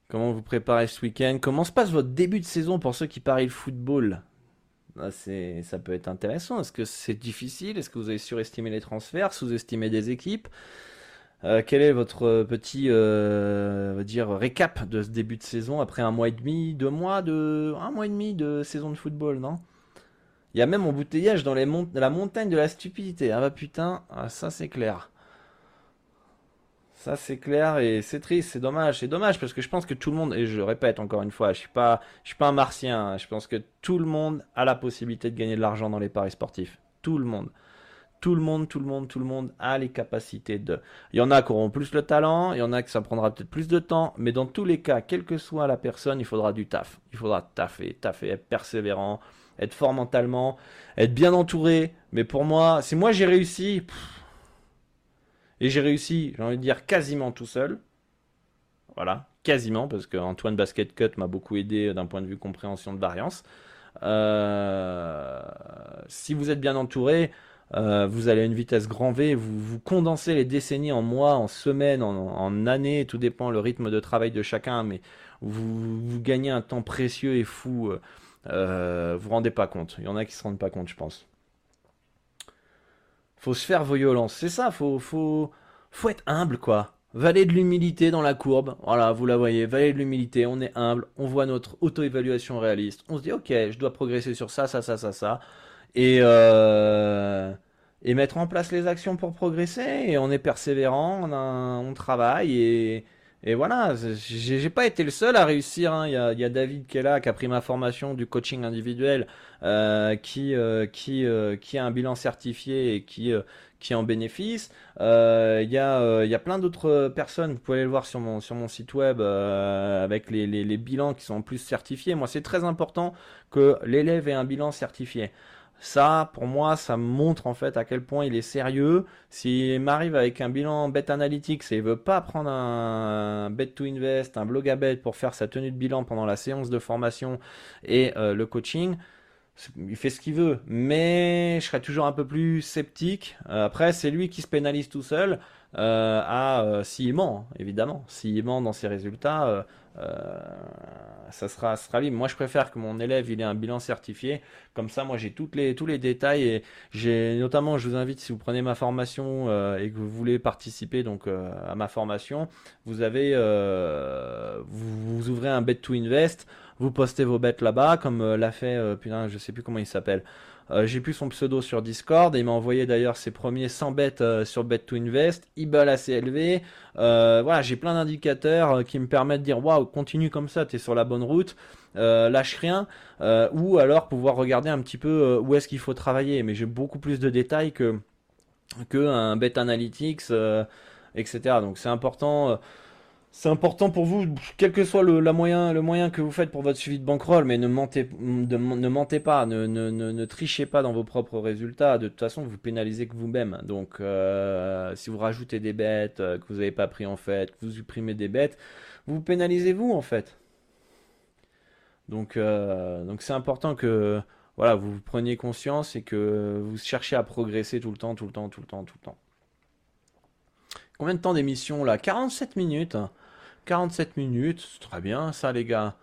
Comment vous préparez ce week-end? Comment se passe votre début de saison pour ceux qui parient le football? Ah, ça peut être intéressant. Est-ce que c'est difficile? Est-ce que vous avez surestimé les transferts, sous-estimé des équipes? Euh, quel est votre petit euh, dire récap de ce début de saison après un mois et demi, deux mois de un mois et demi de saison de football, non? Il y a même embouteillage dans la montagne de la stupidité. Ah bah putain, ah, ça c'est clair. Ça c'est clair et c'est triste, c'est dommage, c'est dommage parce que je pense que tout le monde et je le répète encore une fois, je suis pas je suis pas un martien, hein. je pense que tout le monde a la possibilité de gagner de l'argent dans les paris sportifs. Tout le monde tout le monde, tout le monde, tout le monde a les capacités de. Il y en a qui auront plus le talent, il y en a qui ça prendra peut-être plus de temps, mais dans tous les cas, quelle que soit la personne, il faudra du taf. Il faudra taffer, taffer, être persévérant, être fort mentalement, être bien entouré. Mais pour moi, si moi j'ai réussi, et j'ai réussi, j'ai envie de dire quasiment tout seul. Voilà, quasiment, parce qu'Antoine Basket Cut m'a beaucoup aidé d'un point de vue compréhension de variance. Euh, si vous êtes bien entouré, euh, vous allez à une vitesse grand V, vous, vous condensez les décennies en mois, en semaines, en, années, tout dépend le rythme de travail de chacun, mais vous, gagnez un temps précieux et fou. Euh, euh, vous vous rendez pas compte. Il y en a qui se rendent pas compte, je pense. Faut se faire violence, c'est ça. Faut, faut, être humble, quoi. Valet de l'humilité dans la courbe. Voilà, vous la voyez. Valet de l'humilité. On est humble. On voit notre auto-évaluation réaliste. On se dit, ok, je dois progresser sur ça, ça, ça, ça, ça et, euh, et mettre en place les actions pour progresser. Et on est persévérant, on, on travaille et, et voilà. J'ai pas été le seul à réussir. Hein. Il, y a, il, y a, David qui est là, qui a pris ma formation du coaching individuel, euh, qui, euh, qui, euh, qui a un bilan certifié et qui euh, qui en bénéfice. Euh, il y, a, il y a plein d'autres personnes, vous pouvez aller le voir sur mon, sur mon site web, avec les, les, les, bilans qui sont en plus certifiés. Moi, c'est très important que l'élève ait un bilan certifié. Ça, pour moi, ça montre en fait à quel point il est sérieux. S'il m'arrive avec un bilan bet analytics et il veut pas prendre un bet to invest, un blog à bet pour faire sa tenue de bilan pendant la séance de formation et euh, le coaching, il fait ce qu'il veut. Mais je serais toujours un peu plus sceptique. Euh, après, c'est lui qui se pénalise tout seul. Euh, à s'il ment, évidemment. S'il ment dans ses résultats, euh, ça sera, libre. Moi, je préfère que mon élève il ait un bilan certifié. Comme ça, moi, j'ai les, tous les détails et j'ai notamment, je vous invite si vous prenez ma formation euh, et que vous voulez participer donc euh, à ma formation, vous avez, vous, vous, ouvrez un bet to invest, vous postez vos bêtes là-bas, comme l'a fait, putain, je sais plus comment il s'appelle. Euh, j'ai plus son pseudo sur Discord et il m'a envoyé d'ailleurs ses premiers 100 bêtes euh, sur Bet to Invest, IBAL assez élevé. Euh, voilà, j'ai plein d'indicateurs qui me permettent de dire waouh, continue comme ça, t'es sur la bonne route. lâche rien, ou alors pouvoir regarder un petit peu où est-ce qu'il faut travailler. Mais j'ai beaucoup plus de détails que que un bet analytics, etc. Donc c'est important c'est important pour vous, quel que soit le, moyen, que vous faites pour votre suivi de bankroll, mais ne mentez, pas, ne, trichez pas dans vos propres résultats. De toute façon, vous pénalisez que vous-même. Donc, euh, si vous rajoutez des bêtes euh, que vous n'avez pas pris en fait, que vous supprimez des bêtes, vous pénalisez vous en fait. Donc, euh, donc c'est important que voilà, vous preniez conscience et que vous cherchiez à progresser tout le temps, tout le temps, tout le temps, tout le temps. Combien de temps d'émission là? 47 minutes. 47 minutes, c'est très bien ça les gars.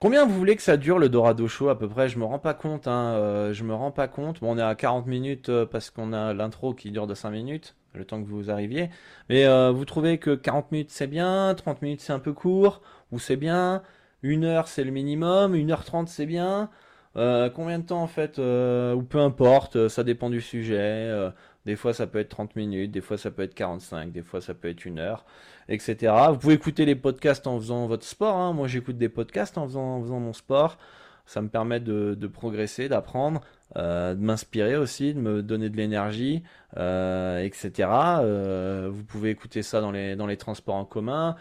Combien vous voulez que ça dure le Dorado Show à peu près? Je me rends pas compte, hein, euh, je me rends pas compte. Bon, on est à 40 minutes euh, parce qu'on a l'intro qui dure de 5 minutes, le temps que vous arriviez. Mais euh, vous trouvez que 40 minutes c'est bien, 30 minutes c'est un peu court, ou c'est bien, 1 heure c'est le minimum, 1 heure 30 c'est bien. combien de temps en fait Ou peu importe, ça dépend du sujet. Des fois, ça peut être 30 minutes, des fois, ça peut être 45, des fois, ça peut être une heure, etc. Vous pouvez écouter les podcasts en faisant votre sport. Hein. Moi, j'écoute des podcasts en faisant, mon sport. Ça me permet de, progresser, d'apprendre, euh, de m'inspirer aussi, de me donner de l'énergie, euh, etc. Euh, vous pouvez écouter ça dans les, dans les transports en commun.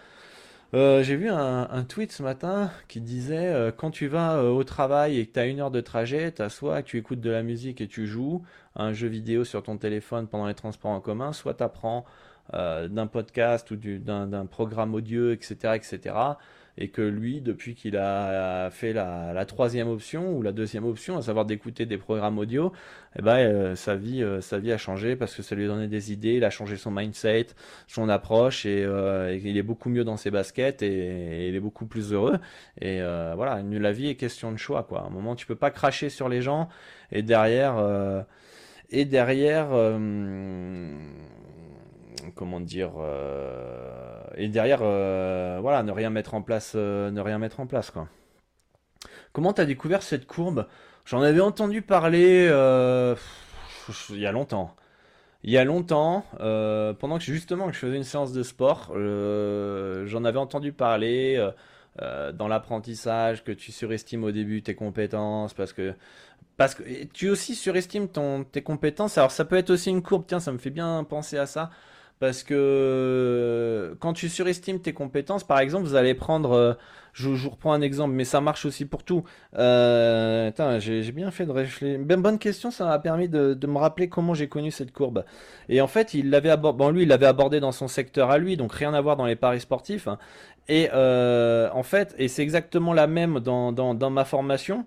Euh, j'ai vu un, tweet ce matin qui disait euh, quand tu vas euh, au travail et que tu as une heure de trajet, tu soit tu écoutes de la musique et tu joues un jeu vidéo sur ton téléphone pendant les transports en commun, soit tu apprends d'un podcast ou d'un programme audio, etc., etc. et que lui, depuis qu'il a fait la, troisième option ou la deuxième option, à savoir d'écouter des programmes audio, eh ben, euh, sa, vie, euh, sa vie a changé parce que ça lui a donné des idées, il a changé son mindset, son approche et, euh, il est beaucoup mieux dans ses baskets et, il est beaucoup plus heureux. Et voilà, la vie est question de choix. Quoi. À un moment, tu peux pas cracher sur les gens et derrière... et derrière comment dire euh, et derrière euh, voilà ne rien mettre en place euh, ne rien mettre en place quoi comment t'as découvert cette courbe? J'en avais entendu parler il y a longtemps il y a longtemps pendant que justement que je faisais une séance de sport j'en avais entendu parler dans l'apprentissage que tu surestimes au début tes compétences parce que parce que tu aussi surestimes ton, tes compétences. Alors ça peut être aussi une courbe, tiens, ça me fait bien penser à ça. Parce que euh, quand tu surestimes tes compétences, par exemple, vous allez prendre, euh, je, vous reprends un exemple, mais ça marche aussi pour tout. Euh, j'ai bien fait de réfléchir. Ben, bonne question, ça m'a permis de, me rappeler comment j'ai connu cette courbe. Et en fait, il l'avait abordé, bon, lui, il l'avait abordé dans son secteur à lui, donc rien à voir dans les paris sportifs. Hein. Et en fait, et c'est exactement la même dans, dans ma formation.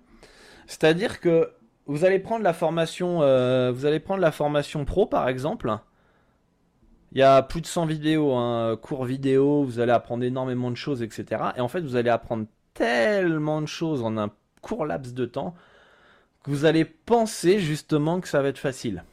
C'est-à-dire que vous allez prendre la formation, vous allez prendre la formation pro, par exemple. Il y a plus de 100 vidéos, hein, cours vidéo, vous allez apprendre énormément de choses, etc. Et en fait, vous allez apprendre tellement de choses en un court laps de temps que vous allez penser justement que ça va être facile.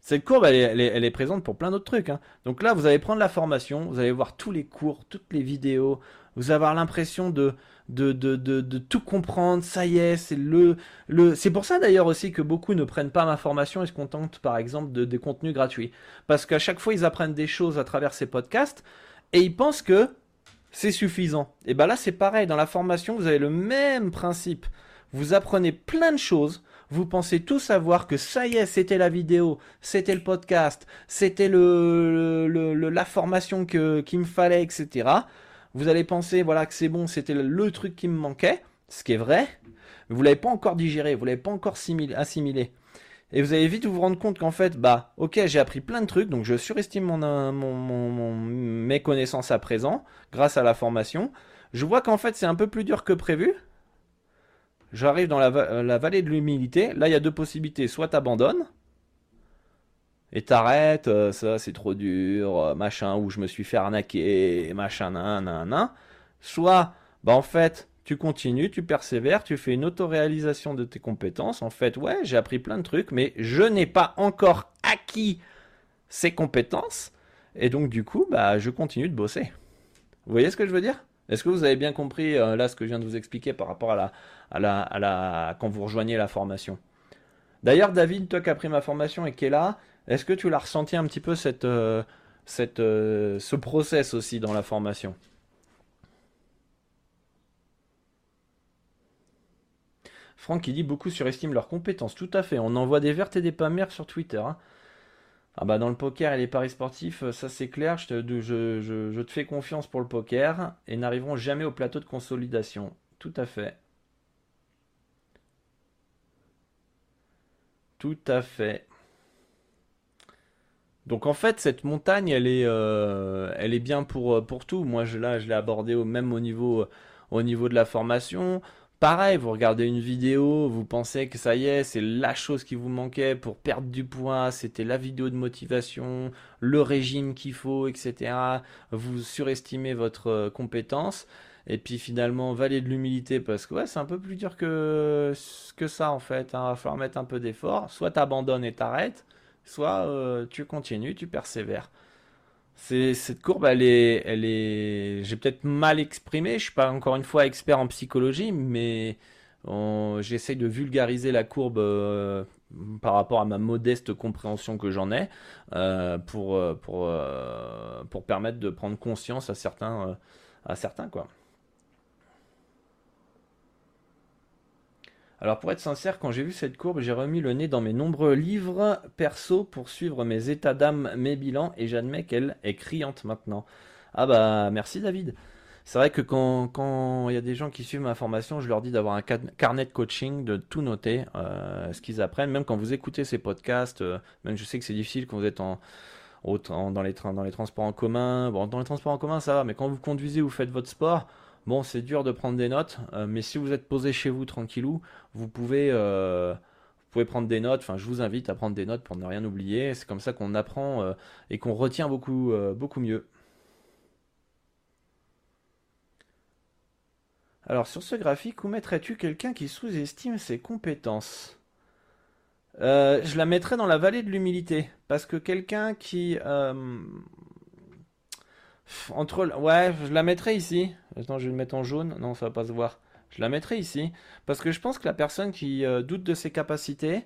Cette courbe, elle est, présente pour plein d'autres trucs. Hein. Donc là, vous allez prendre la formation, vous allez voir tous les cours, toutes les vidéos, vous allez avoir l'impression de, de, de, de, tout comprendre, ça y est, c'est le, le... C'est pour ça d'ailleurs aussi que beaucoup ne prennent pas ma formation et se contentent par exemple de des contenus gratuits. Parce qu'à chaque fois, ils apprennent des choses à travers ces podcasts et ils pensent que c'est suffisant. Et bien là, c'est pareil, dans la formation, vous avez le même principe. Vous apprenez plein de choses, vous pensez tout savoir que ça y est, c'était la vidéo, c'était le podcast, c'était le, le, la formation que, qu'il me fallait, etc. Vous allez penser voilà que c'est bon, c'était le truc qui me manquait, ce qui est vrai, mais vous l'avez pas encore digéré, vous l'avez pas encore assimilé. Et vous allez vite vous rendre compte qu'en fait, bah, ok, j'ai appris plein de trucs, donc je surestime mon, mon, mes connaissances à présent, grâce à la formation. Je vois qu'en fait, c'est un peu plus dur que prévu. J'arrive dans la, la vallée de l'humilité. Là, il y a deux possibilités. Soit t'abandonnes, et t'arrêtes, euh, ça c'est trop dur, euh, machin, ou je me suis fait arnaquer, machin, nan, nan, nan. Soit, bah en fait, tu continues, tu persévères, tu fais une autoréalisation de tes compétences. En fait, ouais, j'ai appris plein de trucs, mais je n'ai pas encore acquis ces compétences. Et donc, du coup, bah, je continue de bosser. Vous voyez ce que je veux dire? Est-ce que vous avez bien compris euh, là ce que je viens de vous expliquer par rapport à la, à la, à la, quand vous rejoignez la formation? D'ailleurs, David, toi qui as pris ma formation et qui est là, est-ce que tu l'as ressenti un petit peu euh, euh, ce process aussi dans la formation? Franck qui dit beaucoup surestiment leurs compétences. Tout à fait. On envoie des vertes et des pas mères sur Twitter. Hein. Ah bah dans le poker et les paris sportifs, euh, ça c'est clair. Je te fais confiance pour le poker et n'arriveront jamais au plateau de consolidation. Tout à fait. Tout à fait. Donc en fait, cette montagne, elle est, euh, elle est bien pour, euh, pour tout. Moi, je, là, je l'ai abordé au, même au niveau, au niveau de la formation. Pareil, vous regardez une vidéo, vous pensez que ça y est, c'est la chose qui vous manquait pour perdre du poids, c'était la vidéo de motivation, le régime qu'il faut, etc. Vous surestimez votre euh, compétence. Et puis finalement, valer de l'humilité parce que c'est un peu plus dur que, que ça en fait. Il va falloir mettre un peu d'effort. Soit t'abandonnes et t'arrêtes, soit euh, tu continues, tu persévères. C'est, cette courbe, elle est, elle est, j'ai peut-être mal exprimé. Je suis pas encore une fois expert en psychologie, mais j'essaye de vulgariser la courbe euh, par rapport à ma modeste compréhension que j'en ai, euh, pour, pour, pour permettre de prendre conscience à certains, à certains quoi. Alors pour être sincère, quand j'ai vu cette courbe, j'ai remis le nez dans mes nombreux livres perso pour suivre mes états d'âme, mes bilans, et j'admets qu'elle est criante maintenant. Ah bah merci David. C'est vrai que quand il y a des gens qui suivent ma formation, je leur dis d'avoir un carnet de coaching, de tout noter, euh, ce qu'ils apprennent, même quand vous écoutez ces podcasts, euh, même je sais que c'est difficile quand vous êtes en, dans, les dans les transports en commun. Bon, dans les transports en commun, ça va, mais quand vous conduisez, vous faites votre sport. Bon, c'est dur de prendre des notes, mais si vous êtes posé chez vous tranquillou, vous pouvez, vous pouvez prendre des notes. Enfin, je vous invite à prendre des notes pour ne rien oublier. C'est comme ça qu'on apprend et qu'on retient beaucoup, beaucoup mieux. Alors sur ce graphique, où mettrais-tu quelqu'un qui sous-estime ses compétences? Euh, Je la mettrais dans la vallée de l'humilité. Parce que quelqu'un qui... Euh, entre... Ouais, je la mettrais ici. Attends, je vais le mettre en jaune. Non, ça va pas se voir. Je la mettrais ici. Parce que je pense que la personne qui euh, doute de ses capacités,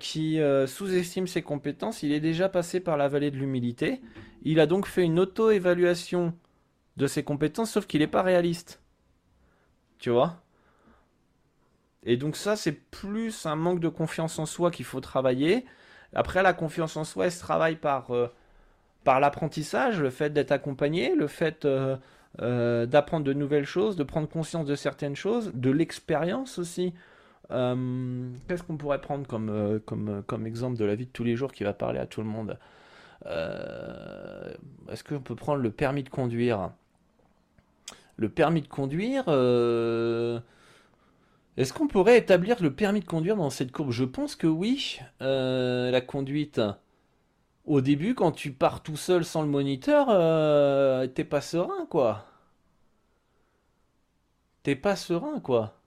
qui sous-estime ses compétences, il est déjà passé par la vallée de l'humilité. Il a donc fait une auto-évaluation de ses compétences, sauf qu'il n'est pas réaliste. Tu vois? Et donc ça, c'est plus un manque de confiance en soi qu'il faut travailler. Après, la confiance en soi, elle se travaille par, euh, par l'apprentissage, le fait d'être accompagné, le fait euh, euh, d'apprendre de nouvelles choses, de prendre conscience de certaines choses, de l'expérience aussi. Qu'est-ce qu'on pourrait prendre comme, comme, exemple de la vie de tous les jours qui va parler à tout le monde? Est-ce qu'on peut prendre le permis de conduire? Le permis de conduire. Euh, est-ce qu'on pourrait établir le permis de conduire dans cette courbe? Je pense que oui. Euh, la conduite. Au début, quand tu pars tout seul sans le moniteur, euh, t'es pas serein, quoi. T'es pas serein, quoi.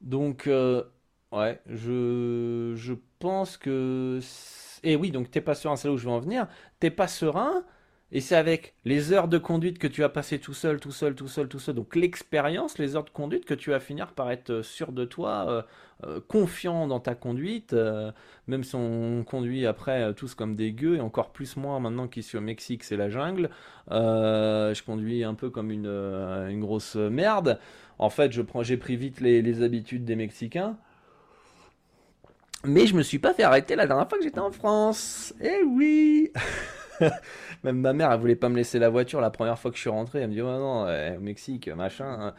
Donc, ouais, je, je pense que. Et oui, donc t'es pas serein, c'est là où je veux en venir. T'es pas serein. Et c'est avec les heures de conduite que tu as passé tout seul, tout seul, tout seul, tout seul. Donc l'expérience, les heures de conduite que tu vas finir par être euh, sûr de toi, euh, euh, confiant dans ta conduite. même si on conduit après tous comme des gueux, et encore plus moi maintenant qu'ici au Mexique c'est la jungle. je conduis un peu comme une, grosse merde. En fait, j'ai pris vite les, les habitudes des Mexicains. Mais je me suis pas fait arrêter la dernière fois que j'étais en France. Eh oui Même ma mère, elle voulait pas me laisser la voiture la première fois que je suis rentré. Elle me dit, ouais, non, au Mexique, machin, hein. euh,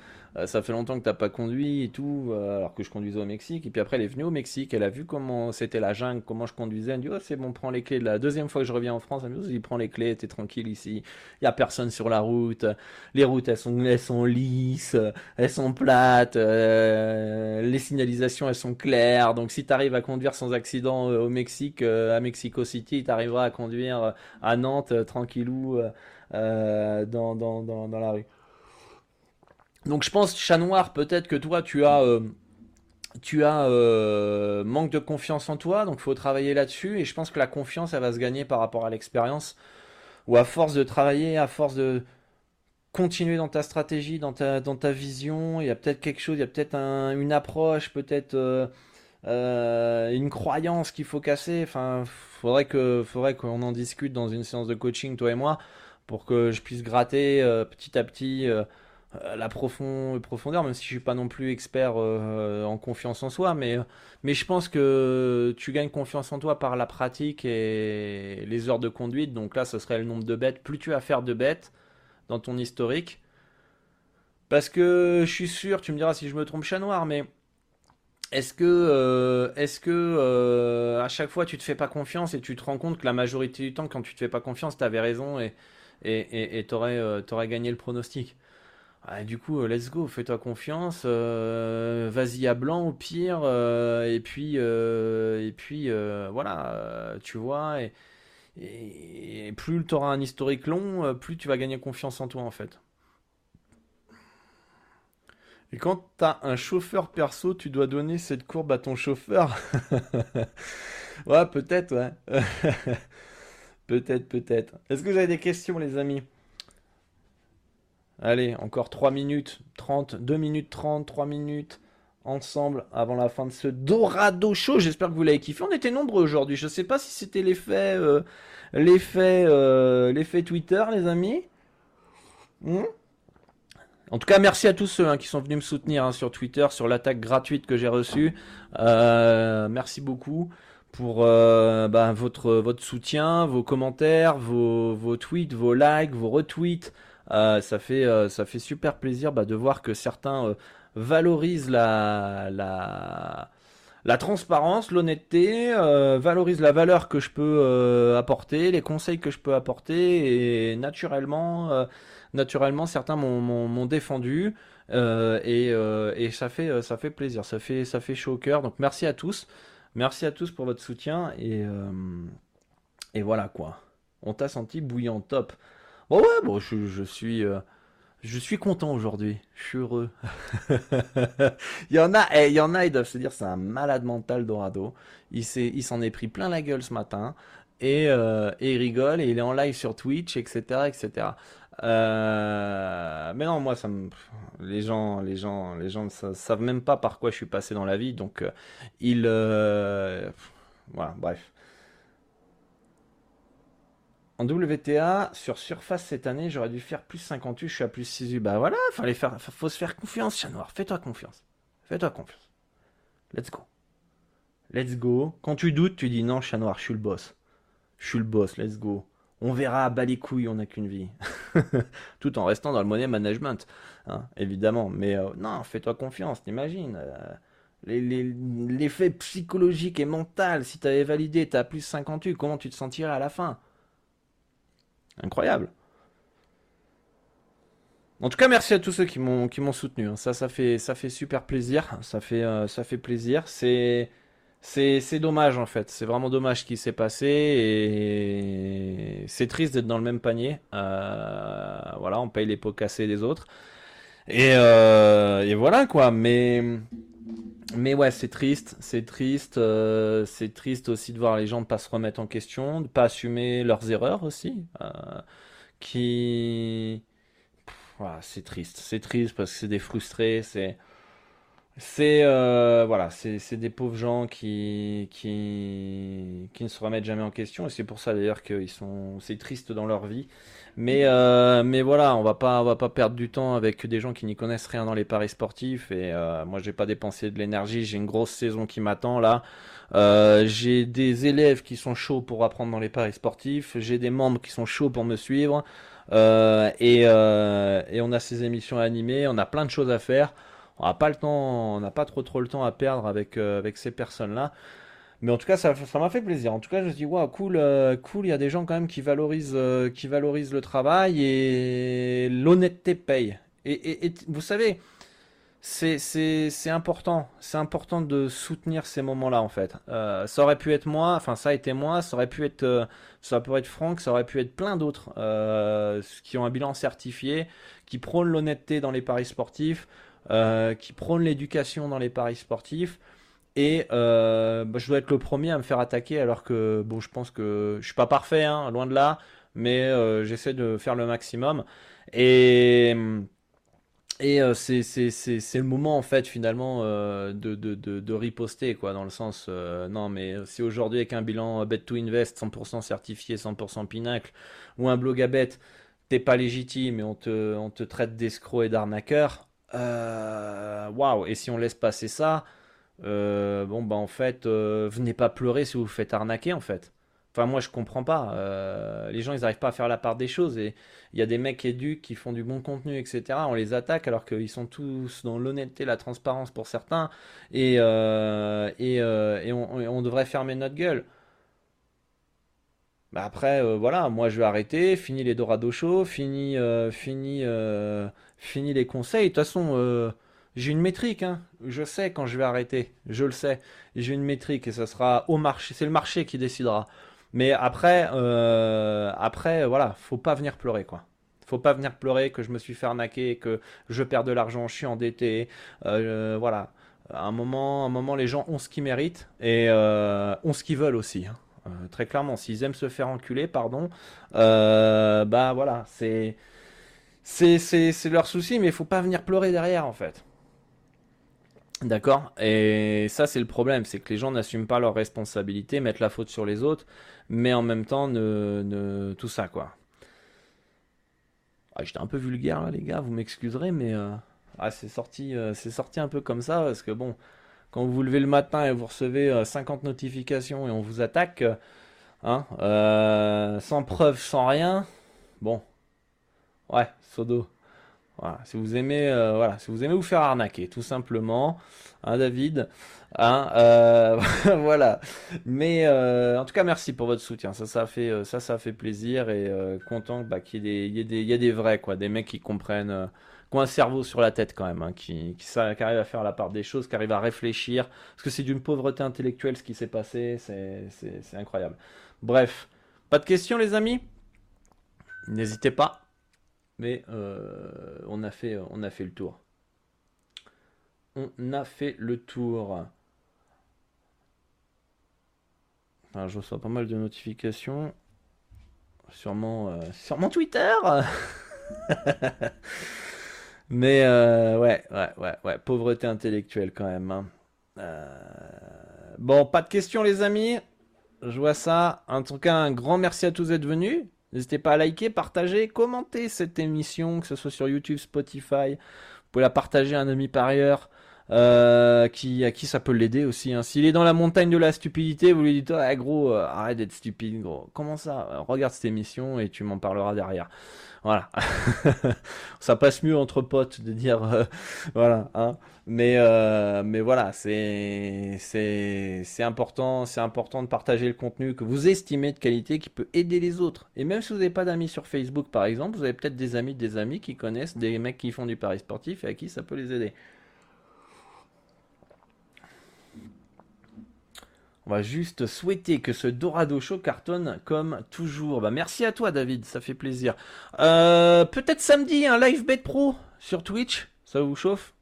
ça fait longtemps que t'as pas conduit et tout, euh, alors que je conduisais au Mexique. Et puis après, elle est venue au Mexique, elle a vu comment c'était la jungle, comment je conduisais. Elle me dit, oh, c'est bon, prends les clés. La deuxième fois que je reviens en France, elle me dit, oh, prends les clés, t'es tranquille ici. Il y a personne sur la route. Les routes, elles sont, elles sont lisses, elles sont plates, euh, les signalisations, elles sont claires. Donc si t'arrives à conduire sans accident au Mexique, à Mexico City, t'arriveras à conduire à Nantes tranquillou euh, euh, dans, dans, dans, la rue. Donc je pense, chat noir, peut-être que toi tu as euh, tu as manque de confiance en toi, donc il faut travailler là-dessus. Et je pense que la confiance, elle va se gagner par rapport à l'expérience. Ou à force de travailler, à force de continuer dans ta stratégie, dans ta, dans ta vision, il y a peut-être quelque chose, il y a peut-être une approche, peut-être une croyance qu'il faut casser. Enfin, faudrait que faudrait qu'on en discute dans une séance de coaching toi et moi pour que je puisse gratter euh, petit à petit euh, euh, la profondeur même si je suis pas non plus expert en confiance en soi mais mais je pense que tu gagnes confiance en toi par la pratique et les heures de conduite donc là ce serait le nombre de bêtes plus tu vas faire de bêtes dans ton historique parce que je suis sûr tu me diras si je me trompe chat noir mais est-ce que, euh, est-ce que euh, à chaque fois tu te fais pas confiance et tu te rends compte que la majorité du temps, quand tu te fais pas confiance, tu avais raison et et et t'aurais euh, t'aurais gagné le pronostic? Ah, du coup, let's go, fais-toi confiance, vas-y à blanc au pire, et puis et puis voilà, tu vois et, et plus tu auras un historique long, plus tu vas gagner confiance en toi en fait. Et quand tu as un chauffeur perso, tu dois donner cette courbe à ton chauffeur. ouais, peut-être, ouais. peut-être, peut-être. Est-ce que vous avez des questions, les amis? Allez, encore 3 minutes 30, 2 minutes 30, 3 minutes ensemble avant la fin de ce Dorado Show. J'espère que vous l'avez kiffé. On était nombreux aujourd'hui. Je ne sais pas si c'était l'effet euh, euh, Twitter, les amis. Hmm en tout cas, merci à tous ceux hein, qui sont venus me soutenir hein, sur Twitter, sur l'attaque gratuite que j'ai reçue. Euh, merci beaucoup pour bah, votre, soutien, vos commentaires, vos tweets, vos likes, vos retweets. Euh, ça, fait, ça fait super plaisir bah, de voir que certains valorisent la, la, la transparence, l'honnêteté, euh, valorise la valeur que je peux euh, apporter, les conseils que je peux apporter, et naturellement, euh, naturellement, certains m'ont défendu, et, et, ça fait, ça fait plaisir, ça fait, ça fait chaud au cœur. Donc merci à tous, merci à tous pour votre soutien, et, et voilà quoi. On t'a senti bouillant top. Bon ouais, bon je, suis je suis content aujourd'hui. Je suis heureux. il y en a, eh, il y en a, ils doivent se dire c'est un malade mental Dorado. Il s'en est pris plein la gueule ce matin et, euh, et il rigole et il est en live sur Twitch, etc., etc. Euh, mais non, moi, les gens, les gens, les gens ne savent même pas par quoi je suis passé dans la vie, donc euh, ils, euh, voilà, bref. En WTA, sur surface cette année, j'aurais dû faire plus 58, je suis à plus 6 Bah voilà, fallait faire, faut se faire confiance, chat noir. Fais-toi confiance. Fais-toi confiance. Let's go. Let's go. Quand tu doutes, tu dis non, chat noir, je suis le boss. Je suis le boss, let's go. On verra, bas les couilles, on n'a qu'une vie. Tout en restant dans le money management, hein, évidemment. Mais euh, non, fais-toi confiance, t'imagines. Euh, l'effet psychologique et mental, si tu validé, tu as plus 58, comment tu te sentirais à la fin? Incroyable. En tout cas, merci à tous ceux qui m'ont qui m'ont soutenu. Hein. Ça, ça fait ça fait super plaisir. Ça fait euh, ça fait plaisir. C'est c'est dommage en fait. C'est vraiment dommage ce qui s'est passé et c'est triste d'être dans le même panier. Euh, voilà, on paye les pots cassés des autres et, euh, et voilà quoi. Mais mais ouais, c'est triste, c'est triste, euh, c'est triste aussi de voir les gens ne pas se remettre en question, de pas assumer leurs erreurs aussi, euh, qui, c'est triste, c'est triste parce que c'est des frustrés, c'est, c'est, euh, voilà, c'est des pauvres gens qui, qui, qui ne se remettent jamais en question et c'est pour ça d'ailleurs qu'ils sont, c'est triste dans leur vie. Mais, euh, mais voilà, on va pas, on va pas perdre du temps avec des gens qui n'y connaissent rien dans les paris sportifs. Et euh, moi, j'ai pas dépensé de l'énergie. J'ai une grosse saison qui m'attend là. Euh, j'ai des élèves qui sont chauds pour apprendre dans les paris sportifs. J'ai des membres qui sont chauds pour me suivre. et, et on a ces émissions animées. On a plein de choses à faire. On n'a pas le temps, on n'a pas trop trop le temps à perdre avec avec ces personnes là. Mais en tout cas, ça, m'a fait plaisir. En tout cas, je me dis, waouh, cool, euh, cool. Il y a des gens quand même qui valorisent, euh, qui valorisent le travail et l'honnêteté paye. Et, vous savez, c'est, important. C'est important de soutenir ces moments-là, en fait. Euh, ça aurait pu être moi, enfin, ça a été moi, ça aurait pu être, ça être Franck, ça aurait pu être plein d'autres qui ont un bilan certifié, qui prônent l'honnêteté dans les paris sportifs, qui prônent l'éducation dans les paris sportifs. Et euh, bah, je dois être le premier à me faire attaquer alors que bon, je pense que je suis pas parfait, hein, loin de là, mais euh, j'essaie de faire le maximum. Et, et euh, c'est, le moment en fait finalement de, de, de, riposter quoi, dans le sens non mais si aujourd'hui avec un bilan bet to invest 100% certifié, 100% pinacle ou un blog à bet, t'es pas légitime et on te, on te traite d'escroc et d'arnaqueur, waouh, et si on laisse passer ça euh, bon bah en fait euh, venez pas pleurer si vous vous faites arnaquer en fait. Enfin moi je comprends pas. Euh, les gens ils arrivent pas à faire la part des choses et il y a des mecs éduques qui font du bon contenu etc on les attaque alors qu'ils sont tous dans l'honnêteté la transparence pour certains et et, et, on, devrait fermer notre gueule. Bah après voilà moi je vais arrêter. Fini les Dorado Show. Fini fini fini les conseils de toute façon j'ai une métrique, hein. je sais quand je vais arrêter, je le sais. J'ai une métrique et ça sera au marché, c'est le marché qui décidera. Mais après, euh, après, voilà, faut pas venir pleurer, quoi. Faut pas venir pleurer que je me suis fait arnaquer, que je perds de l'argent, je suis endetté. Euh, voilà. À un moment, un moment, les gens ont ce qu'ils méritent et euh, ont ce qu'ils veulent aussi. Hein. Euh, très clairement, s'ils aiment se faire enculer, pardon, euh, bah voilà, c'est c'est leur souci, mais il faut pas venir pleurer derrière en fait. D'accord? Et ça, c'est le problème, c'est que les gens n'assument pas leurs responsabilités, mettent la faute sur les autres, mais en même temps, ne, tout ça, quoi. Ah, J'étais un peu vulgaire là, les gars, vous m'excuserez, mais euh, ah, c'est sorti, euh, sorti un peu comme ça, parce que bon, quand vous vous levez le matin et vous recevez 50 euh, notifications et on vous attaque, hein, sans preuve, sans rien, bon, ouais, Sodo, Voilà, si vous aimez, euh, voilà, si vous aimez vous faire arnaquer, tout simplement, hein, David, hein, euh, voilà. Mais euh, en tout cas, merci pour votre soutien. Ça, ça fait, ça, ça fait plaisir et content bah, qu'il y, y, y, ait des vrais, quoi, des mecs qui comprennent, qui ont un cerveau sur la tête quand même, hein, qui, qui, qui, arrivent à faire la part des choses, qui arrivent à réfléchir, parce que c'est d'une pauvreté intellectuelle ce qui s'est passé, c'est incroyable. Bref, pas de questions, les amis? N'hésitez pas. Euh, on, a fait, on a fait le tour. On a fait le tour. je reçois pas mal de notifications. Sûrement, euh, sûrement Twitter. Mais euh, ouais, ouais, ouais, ouais, pauvreté intellectuelle quand même. Hein. Bon, pas de questions les amis. Je vois ça. En tout cas, un grand merci à tous d'être venus. N'hésitez pas à liker, partager, commenter cette émission, que ce soit sur YouTube, Spotify. Vous pouvez la partager à un ami par ailleurs. Euh, qui, à qui ça peut l'aider aussi. Hein. S'il est dans la montagne de la stupidité, vous lui dites ah, gros, euh, arrête d'être stupide, gros. Comment ça? Regarde cette émission et tu m'en parleras derrière. Voilà. ça passe mieux entre potes de dire euh, voilà. Hein. Mais euh, mais voilà, c'est c'est c'est important, c'est important de partager le contenu que vous estimez de qualité qui peut aider les autres. Et même si vous n'avez pas d'amis sur Facebook par exemple, vous avez peut-être des amis des amis qui connaissent des mecs qui font du pari sportif et à qui ça peut les aider. On va juste souhaiter que ce Dorado Show cartonne comme toujours. Bah, merci à toi, David, ça fait plaisir. Euh, peut-être samedi, un live bet pro sur Twitch, ça vous chauffe?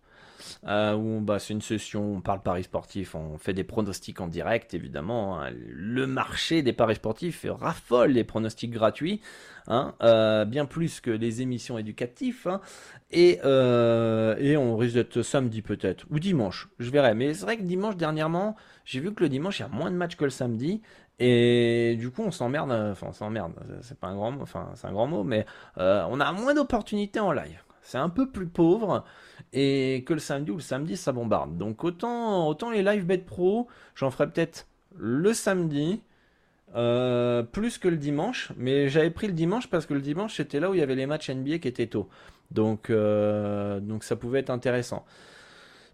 Euh, où bah, c'est une session, on parle paris sportif, on fait des pronostics en direct, évidemment. Hein. Le marché des paris sportifs raffole les pronostics gratuits, hein, euh, bien plus que les émissions éducatives. Hein. et, euh, et on risque d'être samedi peut-être, ou dimanche, je verrai. Mais c'est vrai que dimanche, dernièrement, j'ai vu que le dimanche, il y a moins de matchs que le samedi. Et du coup, on s'emmerde, enfin, on s'emmerde, c'est pas un grand mot, enfin, c'est un grand mot, mais on a moins d'opportunités en live. C'est un peu plus pauvre et que le samedi ou le samedi ça bombarde. Donc autant, autant les live bet pro, j'en ferai peut-être le samedi. Euh, plus que le dimanche, mais j'avais pris le dimanche parce que le dimanche c'était là où il y avait les matchs NBA qui étaient tôt, donc euh, donc ça pouvait être intéressant.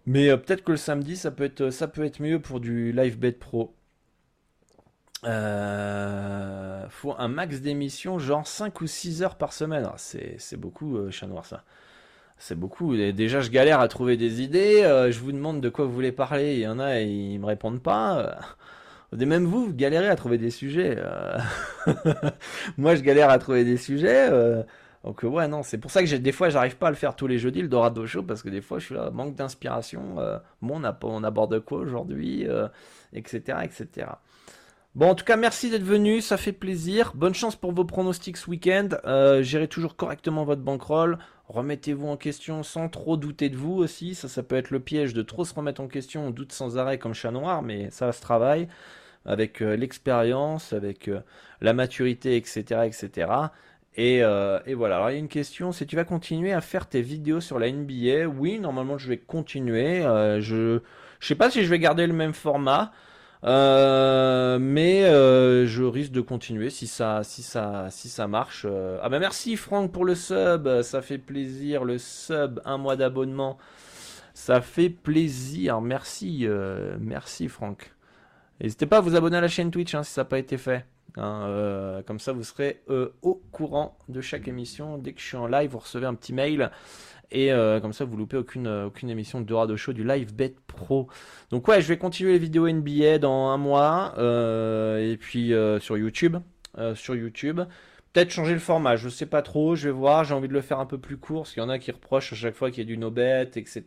Mais euh, peut-être que le samedi ça peut être ça peut être mieux pour du live bet pro. Faut un max d'émissions, genre 5 ou 6 heures par semaine. Ah, c'est beaucoup, chat noir, ça. C'est beaucoup. Déjà, je galère à trouver des idées. Euh, je vous demande de quoi vous voulez parler. Il y en a, et ils me répondent pas. Euh, même vous, vous galérez à trouver des sujets. Euh. Moi, je galère à trouver des sujets. Donc ouais, non, c'est pour ça que des fois, j'arrive pas à le faire tous les jeudis, le Dorado Show, parce que des fois, je suis là, manque d'inspiration. bon, on, on aborde quoi aujourd'hui, etc., etc. Bon, en tout cas, merci d'être venu, ça fait plaisir. Bonne chance pour vos pronostics ce week-end. Euh, gérez toujours correctement votre bankroll. Remettez-vous en question sans trop douter de vous aussi. Ça, ça peut être le piège de trop se remettre en question. On doute sans arrêt comme chat noir, mais ça se travaille avec euh, l'expérience, avec euh, la maturité, etc., etc. Et, voilà. Alors il y a une question, c'est tu vas continuer à faire tes vidéos sur la NBA Oui, normalement je vais continuer. je je sais pas si je vais garder le même format. Euh, mais euh, je risque de continuer si ça, si ça, si ça marche. Euh. Ah bah merci Franck pour le sub, ça fait plaisir. Le sub, un mois d'abonnement, ça fait plaisir. Merci, merci Franck. N'hésitez pas à vous abonner à la chaîne Twitch hein, si ça n'a pas été fait. Hein, comme ça, vous serez au courant de chaque émission. Dès que je suis en live, vous recevez un petit mail et euh, comme ça, vous loupez aucune, euh, aucune émission de Dorado Show du Live Bet Pro. Donc ouais, je vais continuer les vidéos NBA dans un mois. Euh, et puis sur YouTube. sur YouTube. Peut-être changer le format, je sais pas trop, je vais voir, j'ai envie de le faire un peu plus court, parce qu'il y en a qui reprochent à chaque fois qu'il y a du no-bet, etc.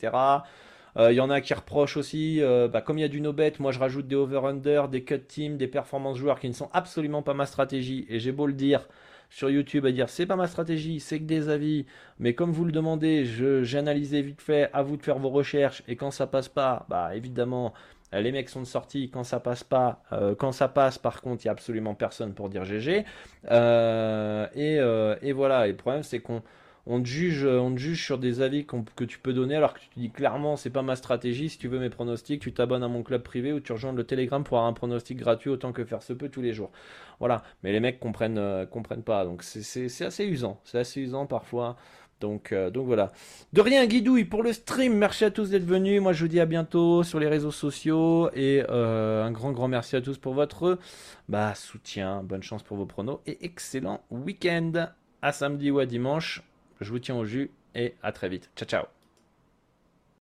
Il y en a qui reprochent aussi, bah, comme il y a du no-bet, moi je rajoute des over-under, des cut teams, des performances joueurs qui ne sont absolument pas ma stratégie, et j'ai beau le dire, sur YouTube à dire c'est pas ma stratégie, c'est que des avis, mais comme vous le demandez, j'ai analysé vite fait, à vous de faire vos recherches, et quand ça passe pas, bah évidemment, les mecs sont sortis, quand ça passe pas, euh, quand ça passe par contre, il y a absolument personne pour dire GG, euh, et, euh, et, voilà, et le problème c'est qu'on on te juge, on te juge sur des avis que tu peux donner alors que tu te dis clairement c'est pas ma stratégie. Si tu veux mes pronostics, tu t'abonnes à mon club privé ou tu rejoins le Telegram pour avoir un pronostic gratuit autant que faire se peut tous les jours. Voilà. Mais les mecs comprennent, euh, comprennent pas. Donc c'est assez usant. C'est assez usant parfois. Donc, euh, donc voilà. De rien, Guidouille, pour le stream. Merci à tous d'être venus. Moi, je vous dis à bientôt sur les réseaux sociaux. Et euh, un grand, grand merci à tous pour votre bah, soutien. Bonne chance pour vos pronos. Et excellent week-end. À samedi ou à dimanche. Je vous tiens au jus. Et à très vite. Ciao, ciao.